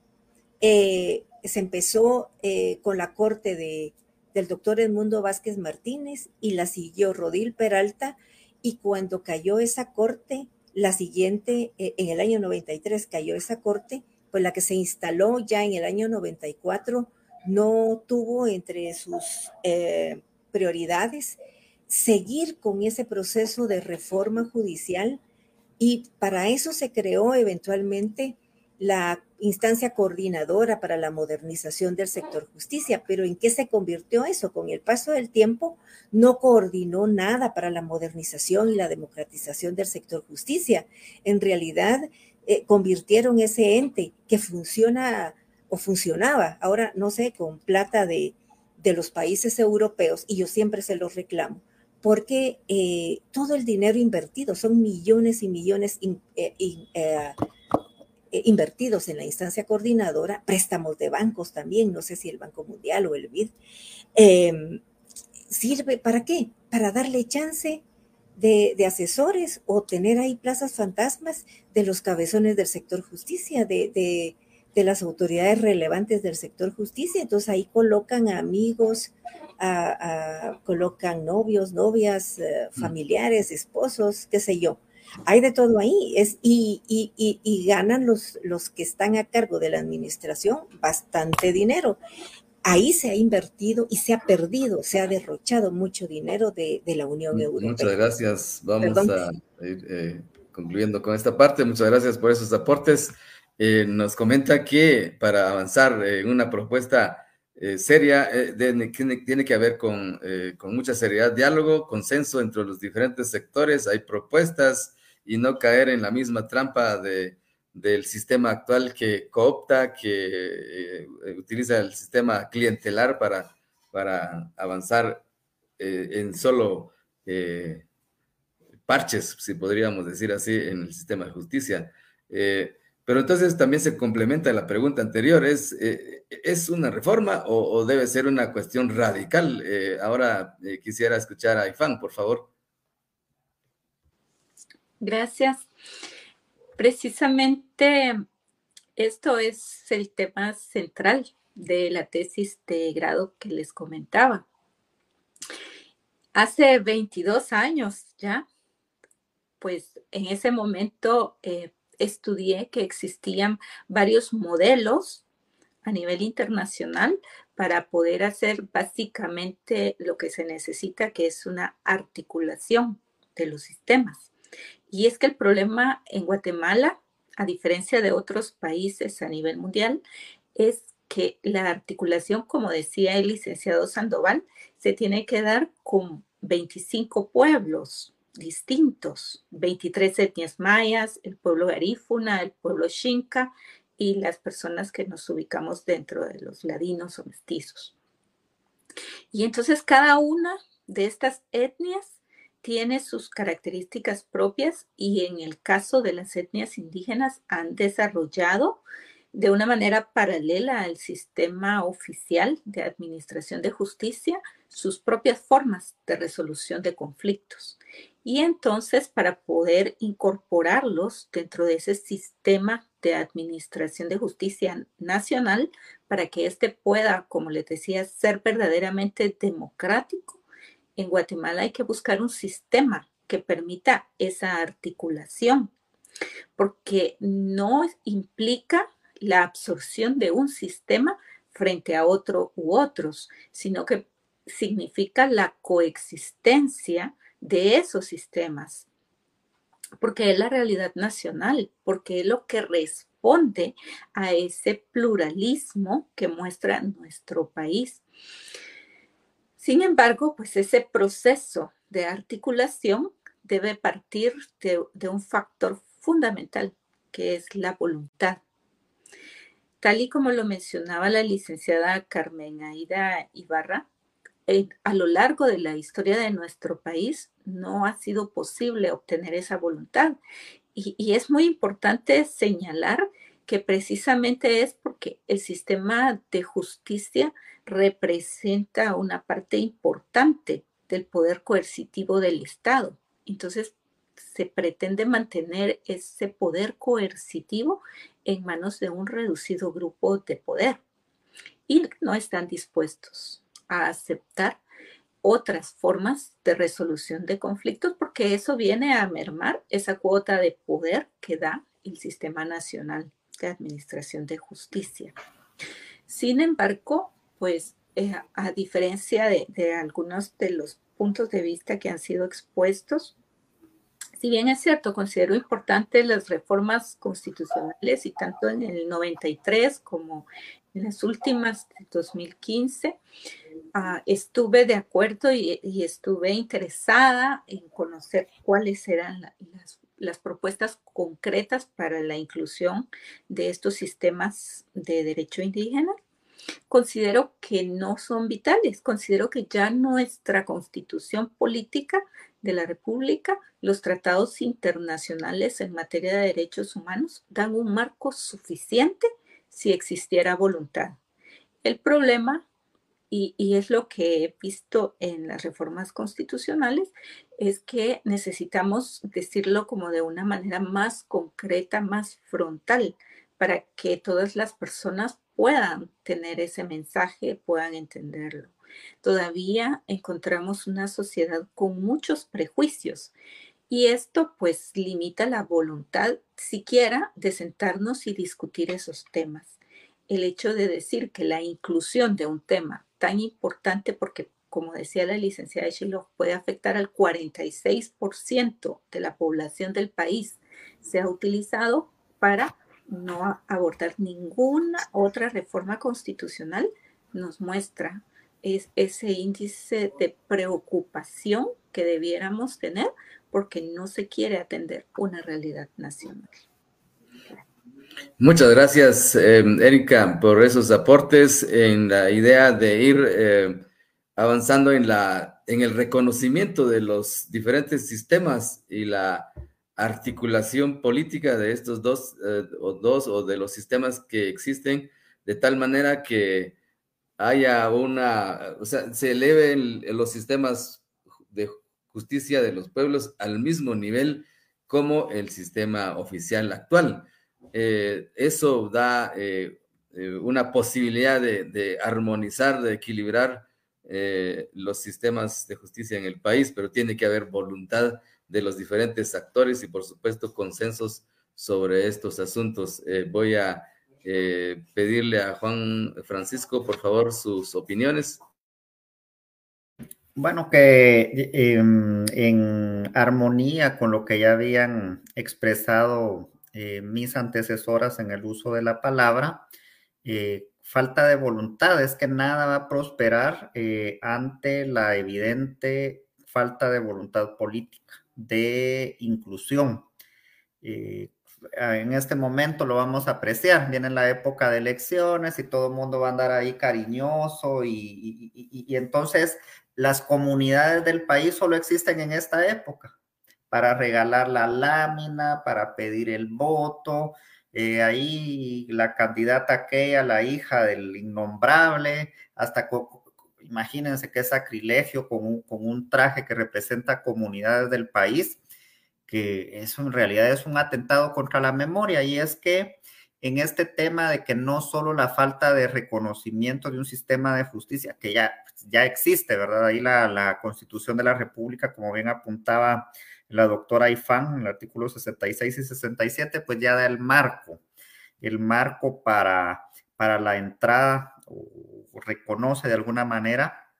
Eh, se empezó con la corte de del doctor Edmundo Vázquez Martínez y la siguió Rodil Peralta y cuando cayó esa corte, la siguiente, eh, en el año 93 cayó esa corte, pues la que se instaló ya en el año 94 no tuvo entre sus eh, prioridades seguir con ese proceso de reforma judicial y para eso se creó eventualmente la instancia coordinadora para la modernización del sector justicia, pero ¿en qué se convirtió eso? Con el paso del tiempo no coordinó nada para la modernización y la democratización del sector justicia. En realidad eh, convirtieron ese ente que funciona o funcionaba, ahora no sé, con plata de, los países europeos, y yo siempre se los reclamo, porque eh, todo el dinero invertido son millones y millones eh, eh, invertidos en la instancia coordinadora, préstamos de bancos también, no sé si el Banco Mundial o el BID, em, sirve para qué? Para darle chance de, asesores o tener ahí plazas fantasmas de los cabezones del sector justicia, de, las autoridades relevantes del sector justicia. Entonces ahí colocan amigos, colocan novios, novias, eh, mm. familiares, esposos, qué sé yo hay de todo ahí. Es, y, y, y, ganan los, los que están a cargo de la administración bastante dinero. Ahí se ha invertido y se ha perdido, se ha derrochado mucho dinero de, de la Unión Europea. Muchas gracias. Vamos a ir eh, concluyendo con esta parte. Muchas gracias por esos aportes. Eh, nos comenta que para avanzar en una propuesta eh, seria, tiene, tiene, que haber con, con, mucha seriedad, diálogo, consenso entre los diferentes sectores, hay propuestas, y no caer en la misma trampa de, del sistema actual que coopta, que eh, utiliza el sistema clientelar para, para avanzar eh, en solo eh, parches, si podríamos decir así, en el sistema de justicia. pero entonces también se complementa la pregunta anterior, ¿es, ¿es una reforma o, o, debe ser una cuestión radical? ahora quisiera escuchar a Ifán, por favor. Gracias. Precisamente esto es el tema central de la tesis de grado que les comentaba. Hace 22 años ya, pues en ese momento eh, estudié que existían varios modelos a nivel internacional para poder hacer básicamente lo que se necesita, que es una articulación de los sistemas. Y es que el problema en Guatemala, a diferencia de otros países a nivel mundial, es que la articulación, como decía el licenciado Sandoval, se tiene que dar con 25 pueblos distintos, 23 etnias mayas, el pueblo garífuna, el pueblo xinca y las personas que nos ubicamos dentro de los ladinos o mestizos. Y entonces cada una de estas etnias tiene sus características propias y en el caso de las etnias indígenas han desarrollado de una manera paralela al sistema oficial de administración de justicia sus propias formas de resolución de conflictos. Y entonces para poder incorporarlos dentro de ese sistema de administración de justicia nacional, para que éste pueda, como les decía, ser verdaderamente democrático, en Guatemala hay que buscar un sistema que permita esa articulación, porque no implica la absorción de un sistema frente a otro u otros, sino que significa la coexistencia de esos sistemas, porque es la realidad nacional, porque es lo que responde a ese pluralismo que muestra nuestro país. Sin embargo, pues ese proceso de articulación debe partir de, un factor fundamental, que es la voluntad. Tal y como lo mencionaba la licenciada Carmen Aida Ibarra, eh, a lo largo de la historia de nuestro país no ha sido posible obtener esa voluntad. y es muy importante señalar que precisamente es porque el sistema de justicia representa una parte importante del poder coercitivo del Estado. Entonces, se pretende mantener ese poder coercitivo en manos de un reducido grupo de poder y no están dispuestos a aceptar otras formas de resolución de conflictos porque eso viene a mermar esa cuota de poder que da el sistema nacional de administración de justicia. Sin embargo, pues eh, a diferencia de, algunos de los puntos de vista que han sido expuestos, si bien es cierto, considero importante las reformas constitucionales y tanto en el 93 como en las últimas de 2015, ah, estuve de acuerdo y, estuve interesada en conocer cuáles eran las, las propuestas concretas para la inclusión de estos sistemas de derecho indígena considero que no son vitales. Considero que ya nuestra constitución política de la República, los tratados internacionales en materia de derechos humanos dan un marco suficiente si existiera voluntad. El problema, y, es lo que he visto en las reformas constitucionales, es que necesitamos decirlo como de una manera más concreta, más frontal, para que todas las personas puedan tener ese mensaje, puedan entenderlo. Todavía encontramos una sociedad con muchos prejuicios y esto pues limita la voluntad siquiera de sentarnos y discutir esos temas. El hecho de decir que la inclusión de un tema tan importante porque como decía la licenciada Shiloh, puede afectar al 46% de la población del país, se ha utilizado para no abordar ninguna otra reforma constitucional, nos muestra es ese índice de preocupación que debiéramos tener porque no se quiere atender una realidad nacional. Muchas gracias, eh, Erika, por esos aportes en la idea de ir eh, avanzando en, la, en el reconocimiento de los diferentes sistemas y la articulación política de estos dos, eh, o dos o de los sistemas que existen, de tal manera que haya una, o sea, se eleven los sistemas de justicia de los pueblos al mismo nivel como el sistema oficial actual. Eh, eso da eh, una posibilidad de, armonizar, de equilibrar los sistemas de justicia en el país, pero tiene que haber voluntad de los diferentes actores y por supuesto consensos sobre estos asuntos. Eh, voy a eh, pedirle a Juan Francisco, por favor, sus opiniones. Bueno, que em, en armonía con lo que ya habían expresado eh, mis antecesoras en el uso de la palabra, falta de voluntad es que nada va a prosperar ante la evidente falta de voluntad política de inclusión. Eh, en este momento lo vamos a apreciar. Viene la época de elecciones y todo el mundo va a andar ahí cariñoso y, entonces las comunidades del país solo existen en esta época para regalar la lámina, para pedir el voto. Eh, ahí la candidata aquella, la hija del innombrable, hasta imagínense qué sacrilegio con un, un traje que representa comunidades del país, que eso en realidad es un atentado contra la memoria y es que en este tema de que no solo la falta de reconocimiento de un sistema de justicia, que ya, ya existe, ¿verdad? Ahí la, la Constitución de la República, como bien apuntaba la doctora Ifán en el artículo 66 y 67, pues ya da el marco, el marco para, para la entrada reconoce de alguna manera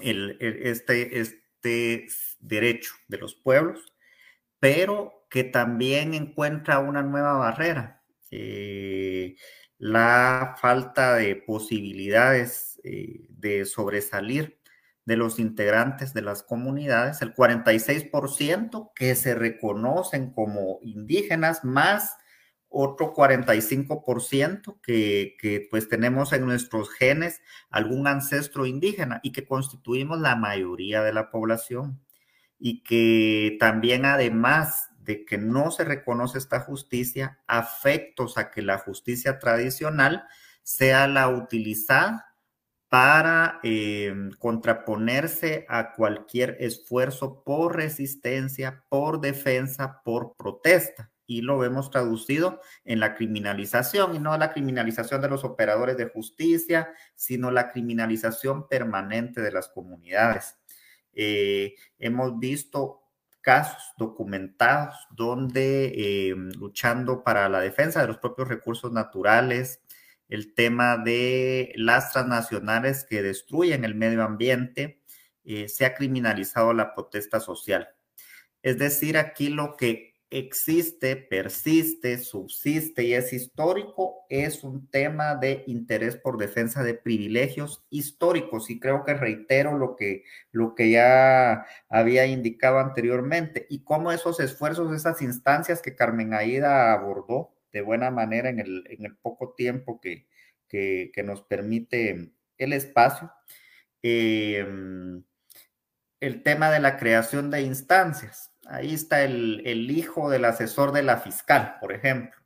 el, este, este derecho de los pueblos, pero que también encuentra una nueva barrera, eh, la falta de posibilidades eh, de sobresalir de los integrantes de las comunidades, el 46% que se reconocen como indígenas, más otro 45% que, que pues tenemos en nuestros genes algún ancestro indígena y que constituimos la mayoría de la población. Y que también además de que no se reconoce esta justicia, afectos a que la justicia tradicional sea la utilizada para eh, contraponerse a cualquier esfuerzo por resistencia, por defensa, por protesta. Y lo vemos traducido en la criminalización, y no la criminalización de los operadores de justicia, sino la criminalización permanente de las comunidades. Eh, hemos visto casos documentados donde eh, luchando para la defensa de los propios recursos naturales, el tema de las transnacionales que destruyen el medio ambiente, eh, se ha criminalizado la protesta social. Es decir, aquí lo que existe, persiste, subsiste y es histórico es un tema de interés por defensa de privilegios históricos y creo que reitero lo que, lo que ya había indicado anteriormente y cómo esos esfuerzos, esas instancias que Carmen Aida abordó de buena manera en el, en el poco tiempo que, que, nos permite el espacio. Em, el tema de la creación de instancias. Ahí está el, el, hijo del asesor de la fiscal, por ejemplo.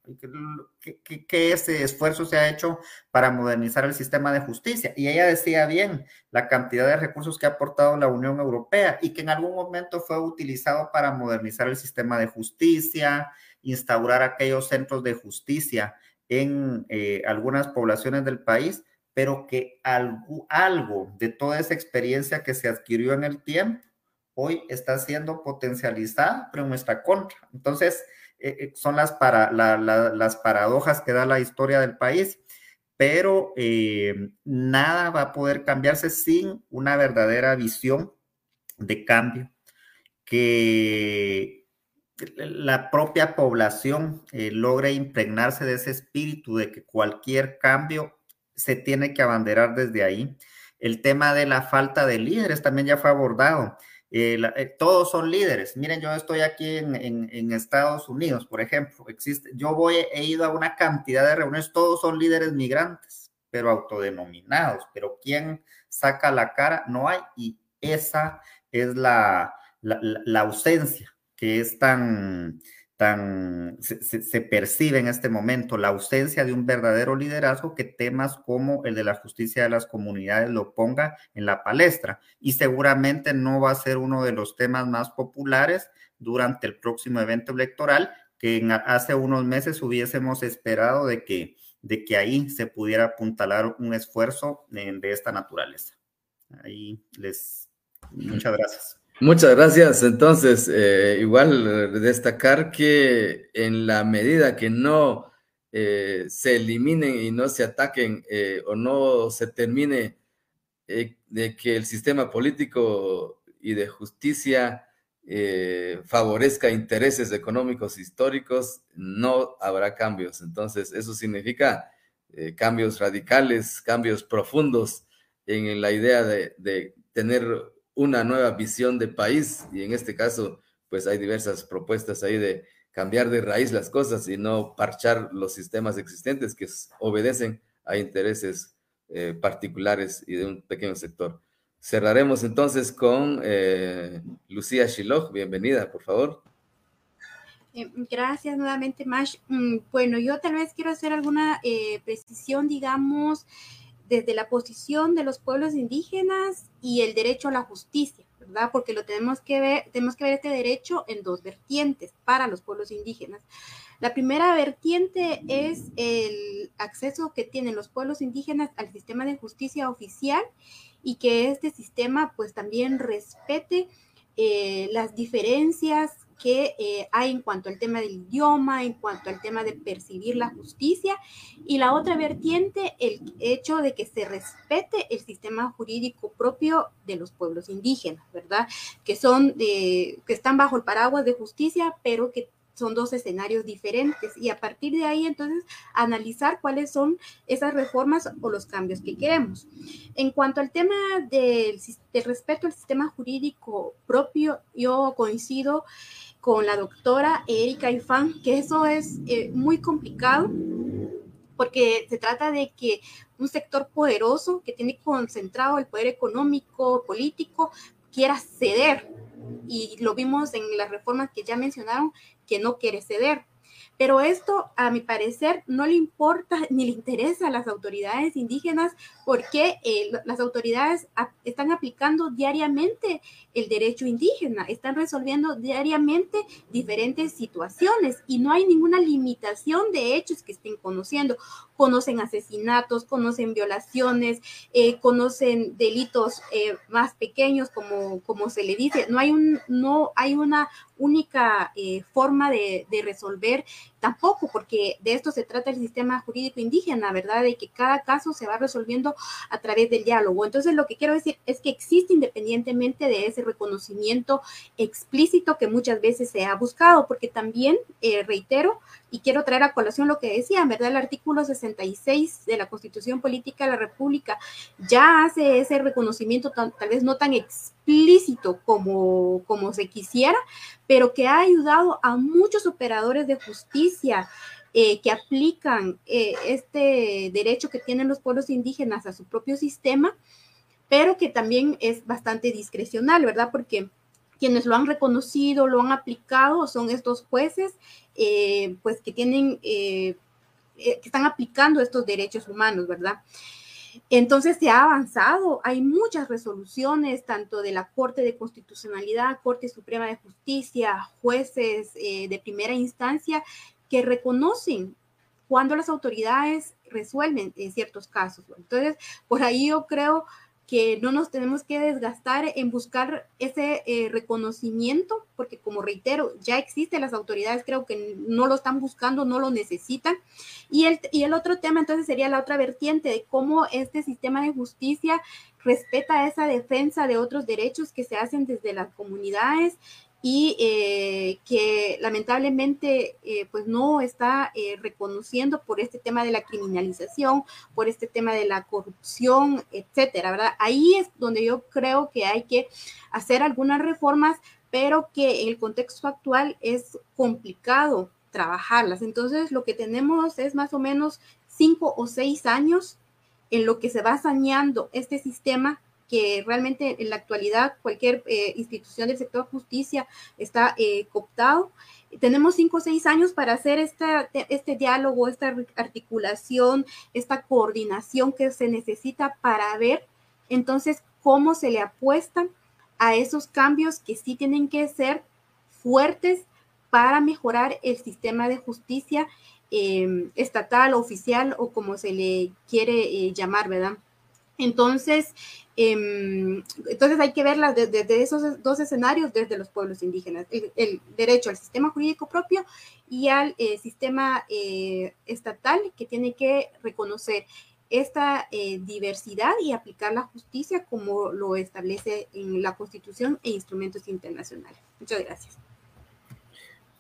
¿Qué, qué, ese esfuerzo se ha hecho para modernizar el sistema de justicia? Y ella decía bien la cantidad de recursos que ha aportado la Unión Europea y que en algún momento fue utilizado para modernizar el sistema de justicia, instaurar aquellos centros de justicia en eh, algunas poblaciones del país, pero que algo, de toda esa experiencia que se adquirió en el tiempo hoy está siendo potencializada, pero en nuestra contra. Entonces, eh, eh, son las, para, las paradojas que da la historia del país, pero nada va a poder cambiarse sin una verdadera visión de cambio que la propia población eh, logre impregnarse de ese espíritu de que cualquier cambio se tiene que abanderar desde ahí. El tema de la falta de líderes también ya fue abordado. Eh, eh, todos son líderes. Miren, yo estoy aquí en, Estados Unidos, por ejemplo. Existe, yo voy, he ido a una cantidad de reuniones, todos son líderes migrantes, pero autodenominados. Pero ¿quién saca la cara? No hay. Y esa es la, la ausencia que es tan, tan, se, percibe en este momento la ausencia de un verdadero liderazgo que temas como el de la justicia de las comunidades lo ponga en la palestra. Y seguramente no va a ser uno de los temas más populares durante el próximo evento electoral, que hace unos meses hubiésemos esperado de que, de que ahí se pudiera apuntalar un esfuerzo de, de esta naturaleza. Ahí les, muchas gracias. Muchas gracias. Entonces, eh, igual eh, destacar que en la medida que no eh, se eliminen y no se ataquen o no se termine de que el sistema político y de justicia favorezca intereses económicos históricos, no habrá cambios. Entonces, eso significa cambios radicales, cambios profundos en la idea de, de tener una nueva visión de país y en este caso pues hay diversas propuestas ahí de cambiar de raíz las cosas y no parchar los sistemas existentes que obedecen a intereses eh, particulares y de un pequeño sector. Cerraremos entonces con eh, Lucía Shiloh. Bienvenida, por favor. Eh, gracias nuevamente, Mash. Mm, bueno, yo tal vez quiero hacer alguna precisión, digamos, desde la posición de los pueblos indígenas y el derecho a la justicia, ¿verdad? Porque lo tenemos que ver, tenemos que ver este derecho en dos vertientes para los pueblos indígenas. La primera vertiente es el acceso que tienen los pueblos indígenas al sistema de justicia oficial y que este sistema pues también respete eh, las diferencias que eh, hay en cuanto al tema del idioma, en cuanto al tema de percibir la justicia, y la otra vertiente, el hecho de que se respete el sistema jurídico propio de los pueblos indígenas, ¿verdad? Que son, de, que están bajo el paraguas de justicia, pero que son dos escenarios diferentes y a partir de ahí entonces analizar cuáles son esas reformas o los cambios que queremos. En cuanto al tema del, respeto al sistema jurídico propio, yo coincido con la doctora Erika Ifán, que eso es eh, muy complicado porque se trata de que un sector poderoso que tiene concentrado el poder económico, político, quiera ceder. Y lo vimos en las reformas que ya mencionaron, que no quiere ceder. Pero esto, a mi parecer, no le importa ni le interesa a las autoridades indígenas porque eh, las autoridades están aplicando diariamente el derecho indígena, están resolviendo diariamente diferentes situaciones y no hay ninguna limitación de hechos que estén conociendo. Conocen asesinatos, conocen violaciones, eh, conocen delitos eh, más pequeños, como, como se le dice. No hay, un, no hay una única forma de, de resolver tampoco, porque de esto se trata el sistema jurídico indígena, ¿verdad? De que cada caso se va resolviendo a través del diálogo. Entonces, lo que quiero decir es que existe independientemente de ese reconocimiento explícito que muchas veces se ha buscado, porque también, eh, reitero, y quiero traer a colación lo que decía, ¿verdad? El artículo 66 de la Constitución Política de la República ya hace ese reconocimiento tal vez no tan explícito como, como se quisiera, pero que ha ayudado a muchos operadores de justicia eh, que aplican eh, este derecho que tienen los pueblos indígenas a su propio sistema, pero que también es bastante discrecional, ¿verdad? Porque quienes lo han reconocido, lo han aplicado, son estos jueces, eh, pues que tienen, que están aplicando estos derechos humanos, ¿verdad? Entonces se ha avanzado, hay muchas resoluciones, tanto de la Corte de Constitucionalidad, Corte Suprema de Justicia, jueces de primera instancia, que reconocen cuando las autoridades resuelven en ciertos casos. Entonces, por ahí yo creo que no nos tenemos que desgastar en buscar ese eh, reconocimiento, porque como reitero, ya existen las autoridades, creo que no lo están buscando, no lo necesitan. Y el, y el otro tema entonces sería la otra vertiente de cómo este sistema de justicia respeta esa defensa de otros derechos que se hacen desde las comunidades y eh, que lamentablemente eh, pues no está eh, reconociendo por este tema de la criminalización, por este tema de la corrupción, etcétera, ¿verdad? Ahí es donde yo creo que hay que hacer algunas reformas, pero que en el contexto actual es complicado trabajarlas. Entonces, lo que tenemos es más o menos cinco o seis años en lo que se va saneando este sistema que realmente en la actualidad cualquier eh, institución del sector justicia está eh, cooptado. Tenemos cinco o seis años para hacer esta, este diálogo, esta articulación, esta coordinación que se necesita para ver entonces cómo se le apuestan a esos cambios que sí tienen que ser fuertes para mejorar el sistema de justicia eh, estatal, oficial o como se le quiere llamar, ¿verdad? Entonces, entonces hay que verlas desde, esos dos escenarios, desde los pueblos indígenas, el, derecho al sistema jurídico propio y al eh, sistema eh, estatal que tiene que reconocer esta eh, diversidad y aplicar la justicia como lo establece en la Constitución e instrumentos internacionales. Muchas gracias.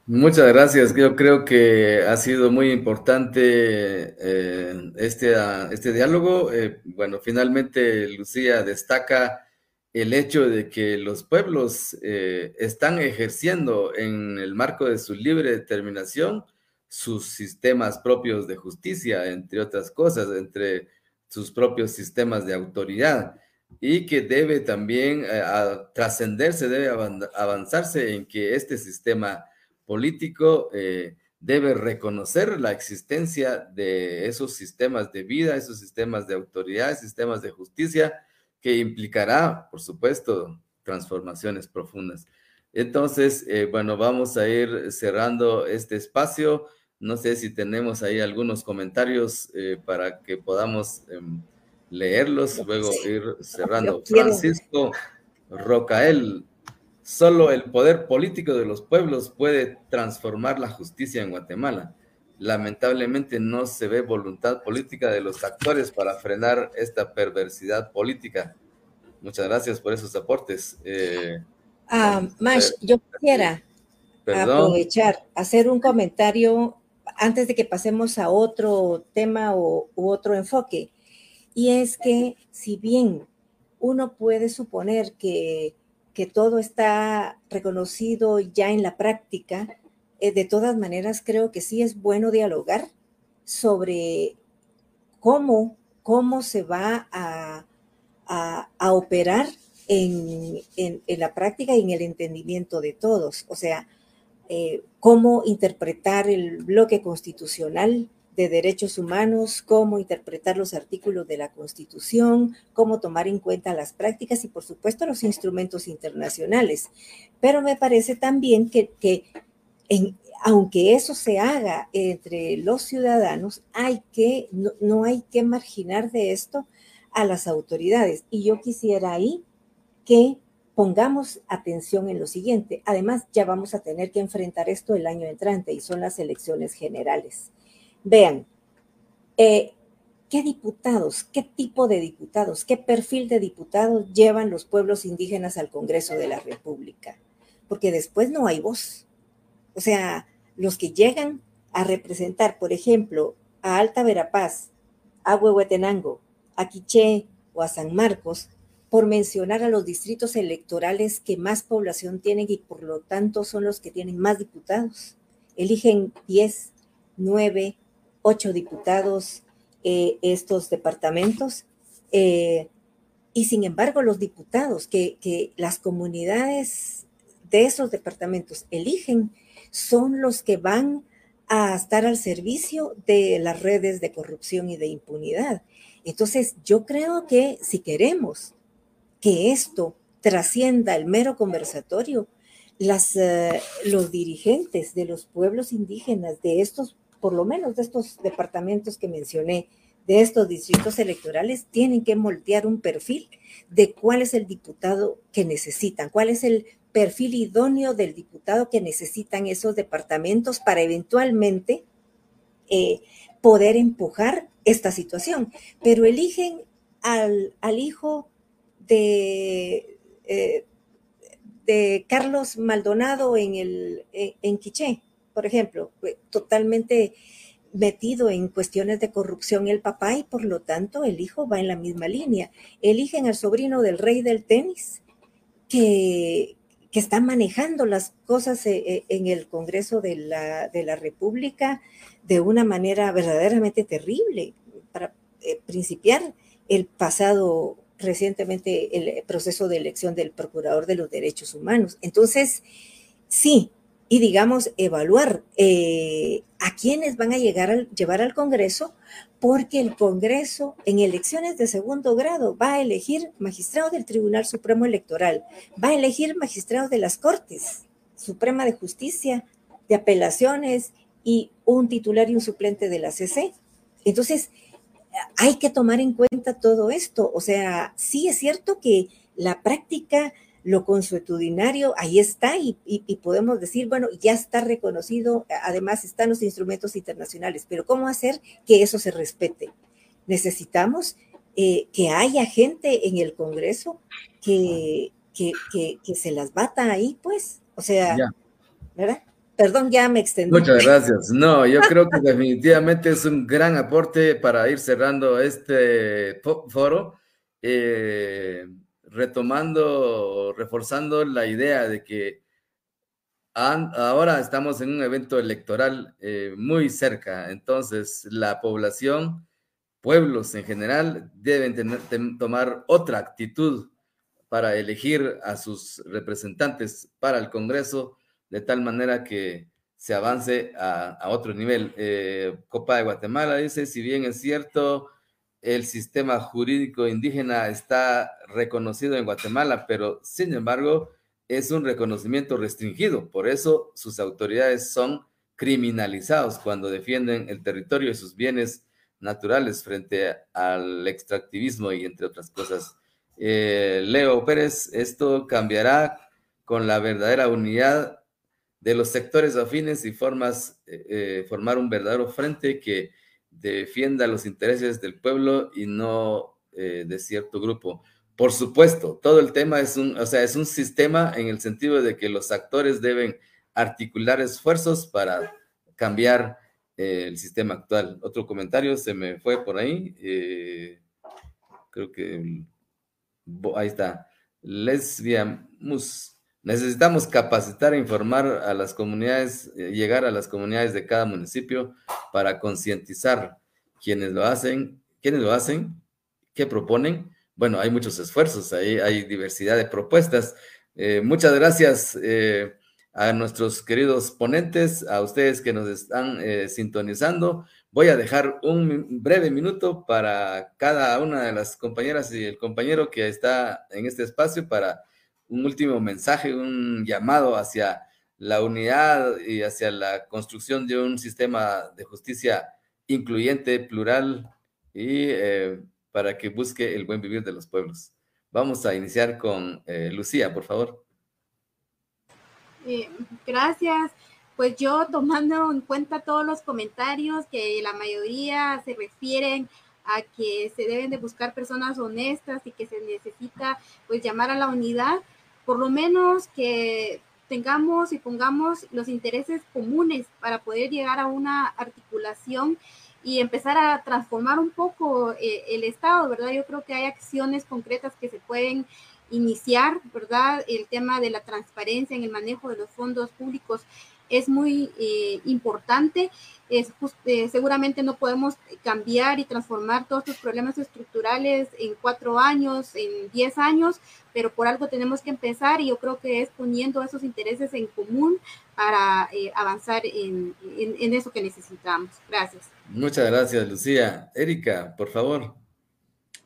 Muchas gracias. Yo creo que ha sido muy importante eh, este, ah, este diálogo. Eh, bueno, finalmente Lucía destaca el hecho de que los pueblos eh, están ejerciendo en el marco de su libre determinación sus sistemas propios de justicia, entre otras cosas, entre sus propios sistemas de autoridad y que debe también trascenderse, debe avanzarse en que este sistema político eh, debe reconocer la existencia de esos sistemas de vida, esos sistemas de autoridad, sistemas de justicia, que implicará, por supuesto, transformaciones profundas. Entonces, eh, bueno, vamos a ir cerrando este espacio. No sé si tenemos ahí algunos comentarios eh, para que podamos em, leerlos, luego ir cerrando. Francisco Rocael Solo el poder político de los pueblos puede transformar la justicia en Guatemala. Lamentablemente no se ve voluntad política de los actores para frenar esta perversidad política. Muchas gracias por esos aportes. Eh, ah, Mash, yo quisiera aprovechar, hacer un comentario antes de que pasemos a otro tema o, u otro enfoque. Y es que si bien uno puede suponer que, que todo está reconocido ya en la práctica, eh, de todas maneras creo que sí es bueno dialogar sobre cómo, cómo se va a, a, operar en, en, la práctica y en el entendimiento de todos. O sea, eh, cómo interpretar el bloque constitucional de derechos humanos, cómo interpretar los artículos de la Constitución, cómo tomar en cuenta las prácticas y, por supuesto, los instrumentos internacionales. Pero me parece también que, que aunque eso se haga entre los ciudadanos, hay que, no, no hay que marginar de esto a las autoridades. Y yo quisiera ahí que pongamos atención en lo siguiente. Además, ya vamos a tener que enfrentar esto el año entrante y son las elecciones generales. Vean, eh, ¿qué diputados, qué tipo de diputados, qué perfil de diputados llevan los pueblos indígenas al Congreso de la República? Porque después no hay voz. O sea, los que llegan a representar, por ejemplo, a Alta Verapaz, a Huehuetenango, a Quiché o a San Marcos, por mencionar a los distritos electorales que más población tienen y por lo tanto son los que tienen más diputados. Eligen 10, 9, 8 diputados eh, estos departamentos. Eh, y sin embargo, los diputados que, que las comunidades de esos departamentos eligen son los que van a estar al servicio de las redes de corrupción y de impunidad. Entonces, yo creo que si queremos que esto trascienda el mero conversatorio, las, eh, los dirigentes de los pueblos indígenas, de estos, por lo menos de estos departamentos que mencioné, de estos distritos electorales, tienen que moldear un perfil de cuál es el diputado que necesitan, cuál es el perfil idóneo del diputado que necesitan esos departamentos para eventualmente eh, poder empujar esta situación. Pero eligen al, al hijo de, eh, de Carlos Maldonado en, el, en Quiché, por ejemplo, totalmente metido en cuestiones de corrupción el papá y por lo tanto el hijo va en la misma línea. Eligen al sobrino del rey del tenis que, está manejando las cosas eh, eh, en el Congreso de la, de la República de una manera verdaderamente terrible. Para principiar, el pasado recientemente el proceso de elección del Procurador de los Derechos Humanos. Entonces, sí, y digamos, evaluar eh, a quiénes van a llegar a llevar al Congreso, porque el Congreso en elecciones de segundo grado va a elegir magistrados del Tribunal Supremo Electoral, va a elegir magistrados de las Cortes Suprema de Justicia, de apelaciones y un titular y un suplente de la CC. Entonces, hay que tomar en cuenta todo esto. O sea, sí es cierto que la práctica, lo consuetudinario, ahí está y, podemos decir, bueno, ya está reconocido, además están los instrumentos internacionales, pero ¿cómo hacer que eso se respete? Necesitamos eh, que haya gente en el Congreso que, que, que, se las bata ahí, pues, o sea, ¿verdad? Perdón, ya me extendí. Muchas gracias. No, yo creo que definitivamente es un gran aporte para ir cerrando este foro, eh, retomando, reforzando la idea de que ahora estamos en un evento electoral eh, muy cerca, entonces la población, pueblos en general, deben tener, tomar otra actitud para elegir a sus representantes para el Congreso de tal manera que se avance a, otro nivel. Eh, Copa de Guatemala dice, si bien es cierto, el sistema jurídico indígena está reconocido en Guatemala, pero sin embargo es un reconocimiento restringido. Por eso sus autoridades son criminalizados cuando defienden el territorio y sus bienes naturales frente al extractivismo y entre otras cosas. Eh, Leo Pérez, esto cambiará con la verdadera unidad de los sectores afines y formas, eh, eh, formar un verdadero frente que defienda los intereses del pueblo y no eh, de cierto grupo. Por supuesto, todo el tema es un, o sea, es un sistema en el sentido de que los actores deben articular esfuerzos para cambiar eh, el sistema actual. Otro comentario se me fue por ahí. Eh, creo que ahí está. Lesbia Mus. Necesitamos capacitar e informar a las comunidades, eh, llegar a las comunidades de cada municipio para concientizar quienes lo hacen, quienes lo hacen, qué proponen. Bueno, hay muchos esfuerzos, ahí hay diversidad de propuestas. muchas gracias a nuestros queridos ponentes, a ustedes que nos están eh, sintonizando. Voy a dejar un breve minuto para cada una de las compañeras y el compañero que está en este espacio para un último mensaje, un llamado hacia la unidad y hacia la construcción de un sistema de justicia incluyente, plural y eh, para que busque el buen vivir de los pueblos. Vamos a iniciar con eh, Lucía, por favor. Eh, gracias. Pues yo tomando en cuenta todos los comentarios que la mayoría se refieren a que se deben de buscar personas honestas y que se necesita pues llamar a la unidad, por lo menos que tengamos y pongamos los intereses comunes para poder llegar a una articulación y empezar a transformar un poco eh, el Estado, ¿verdad? Yo creo que hay acciones concretas que se pueden iniciar, ¿verdad? El tema de la transparencia en el manejo de los fondos públicos es muy eh, importante. Es eh, seguramente no podemos cambiar y transformar todos estos problemas estructurales en cuatro años, en diez años, pero por algo tenemos que empezar y yo creo que es poniendo esos intereses en común para eh, avanzar en, en eso que necesitamos. Gracias. Muchas gracias, Lucía. Erika, por favor.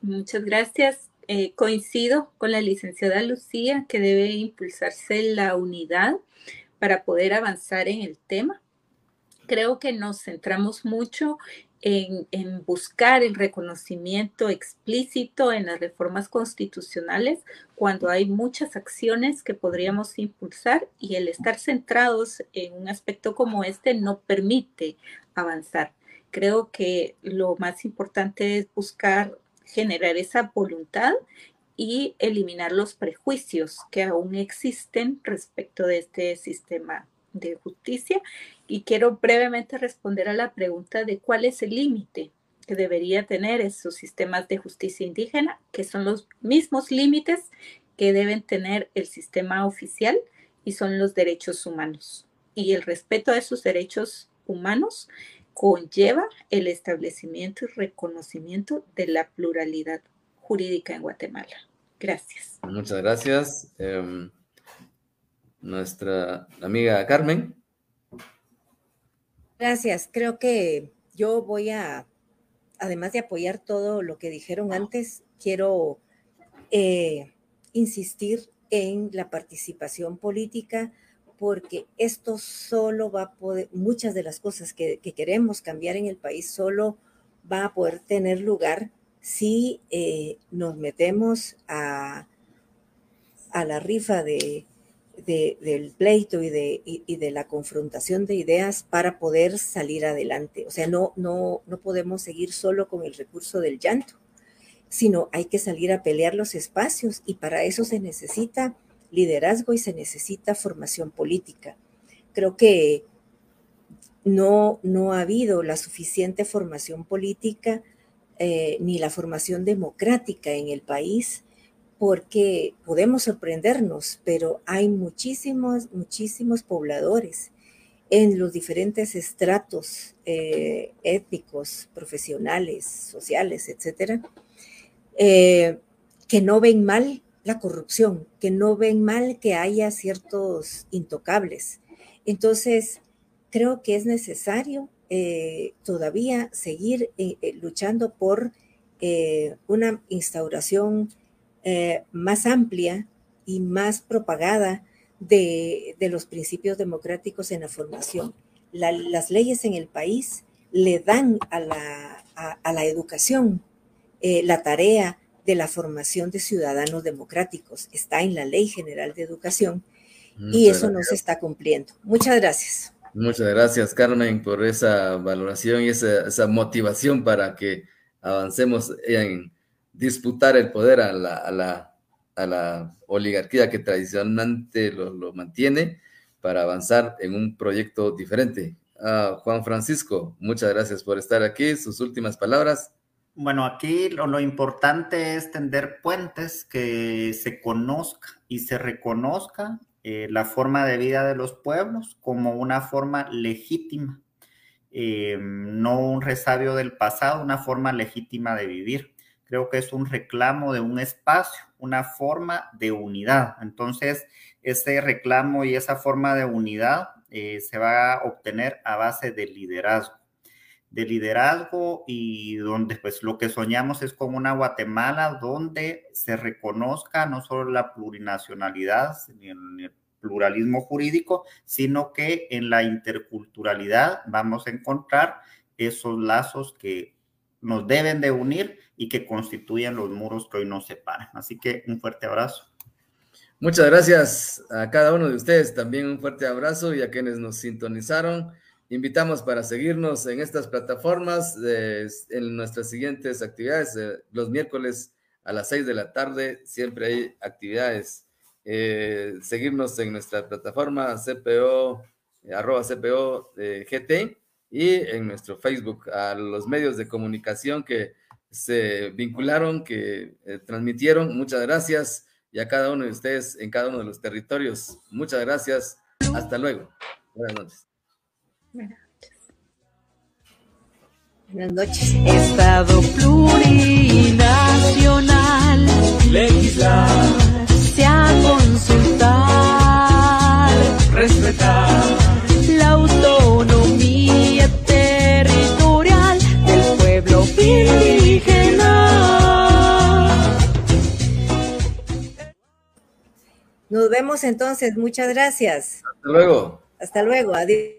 Muchas gracias. Eh, coincido con la licenciada Lucía que debe impulsarse la unidad para poder avanzar en el tema. Creo que nos centramos mucho en, en, buscar el reconocimiento explícito en las reformas constitucionales cuando hay muchas acciones que podríamos impulsar y el estar centrados en un aspecto como este no permite avanzar. Creo que lo más importante es buscar generar esa voluntad y eliminar los prejuicios que aún existen respecto de este sistema de justicia. Y quiero brevemente responder a la pregunta de cuál es el límite que debería tener esos sistemas de justicia indígena, que son los mismos límites que deben tener el sistema oficial y son los derechos humanos. Y el respeto a esos derechos humanos conlleva el establecimiento y reconocimiento de la pluralidad jurídica en Guatemala. Gracias. Muchas gracias. Em, nuestra amiga Carmen. Gracias. Creo que yo voy a, además de apoyar todo lo que dijeron antes, quiero eh, insistir en la participación política porque esto solo va a poder, muchas de las cosas que, queremos cambiar en el país solo va a poder tener lugar si eh, nos metemos a, a la rifa de, del pleito y de, y, de la confrontación de ideas para poder salir adelante. O sea, no, no, no podemos seguir solo con el recurso del llanto, sino hay que salir a pelear los espacios y para eso se necesita liderazgo y se necesita formación política. Creo que no, no ha habido la suficiente formación política eh, ni la formación democrática en el país porque podemos sorprendernos, pero hay muchísimos, muchísimos pobladores en los diferentes estratos eh, étnicos, profesionales, sociales, etcétera, eh, que no ven mal la corrupción, que no ven mal que haya ciertos intocables. Entonces, creo que es necesario eh, todavía seguir eh, eh, luchando por una instauración más amplia y más propagada de, los principios democráticos en la formación. las leyes en el país le dan a la, a la educación la tarea de la formación de ciudadanos democráticos. Está en la Ley General de Educación y eso no se está cumpliendo. Muchas gracias. Muchas gracias, Carmen, por esa valoración y esa, motivación para que avancemos en disputar el poder a la, a la, oligarquía que tradicionalmente lo, mantiene. para avanzar en un proyecto diferente. Juan Francisco, muchas gracias por estar aquí. Sus últimas palabras. Bueno, aquí lo, importante es tender puentes, que se conozca y se reconozca eh, la forma de vida de los pueblos como una forma legítima, eh, no un resabio del pasado, una forma legítima de vivir. Creo que es un reclamo de un espacio, una forma de unidad. Entonces, ese reclamo y esa forma de unidad eh, se va a obtener a base de liderazgo. De liderazgo y donde pues lo que soñamos es con una Guatemala donde se reconozca no solo la plurinacionalidad ni el pluralismo jurídico, sino que en la interculturalidad vamos a encontrar esos lazos que nos deben de unir y que constituyen los muros que hoy nos separan. Así que un fuerte abrazo. Muchas gracias a cada uno de ustedes, también un fuerte abrazo y a quienes nos sintonizaron. Invitamos para seguirnos en estas plataformas en nuestras siguientes actividades. Eh, los miércoles a las seis de la tarde siempre hay actividades. Eh, seguirnos en nuestra plataforma CPO, eh, arroba CPO GT y en nuestro Facebook a los medios de comunicación que se vincularon, que transmitieron. Muchas gracias y a cada uno de ustedes en cada uno de los territorios. Muchas gracias. Hasta luego. Buenas noches. Buenas noches. Estado plurinacional. Legislar. Se ha consultar. Respetar. La autonomía territorial del pueblo indígena. Nos vemos entonces. Muchas gracias. Hasta luego. Hasta luego. Adiós.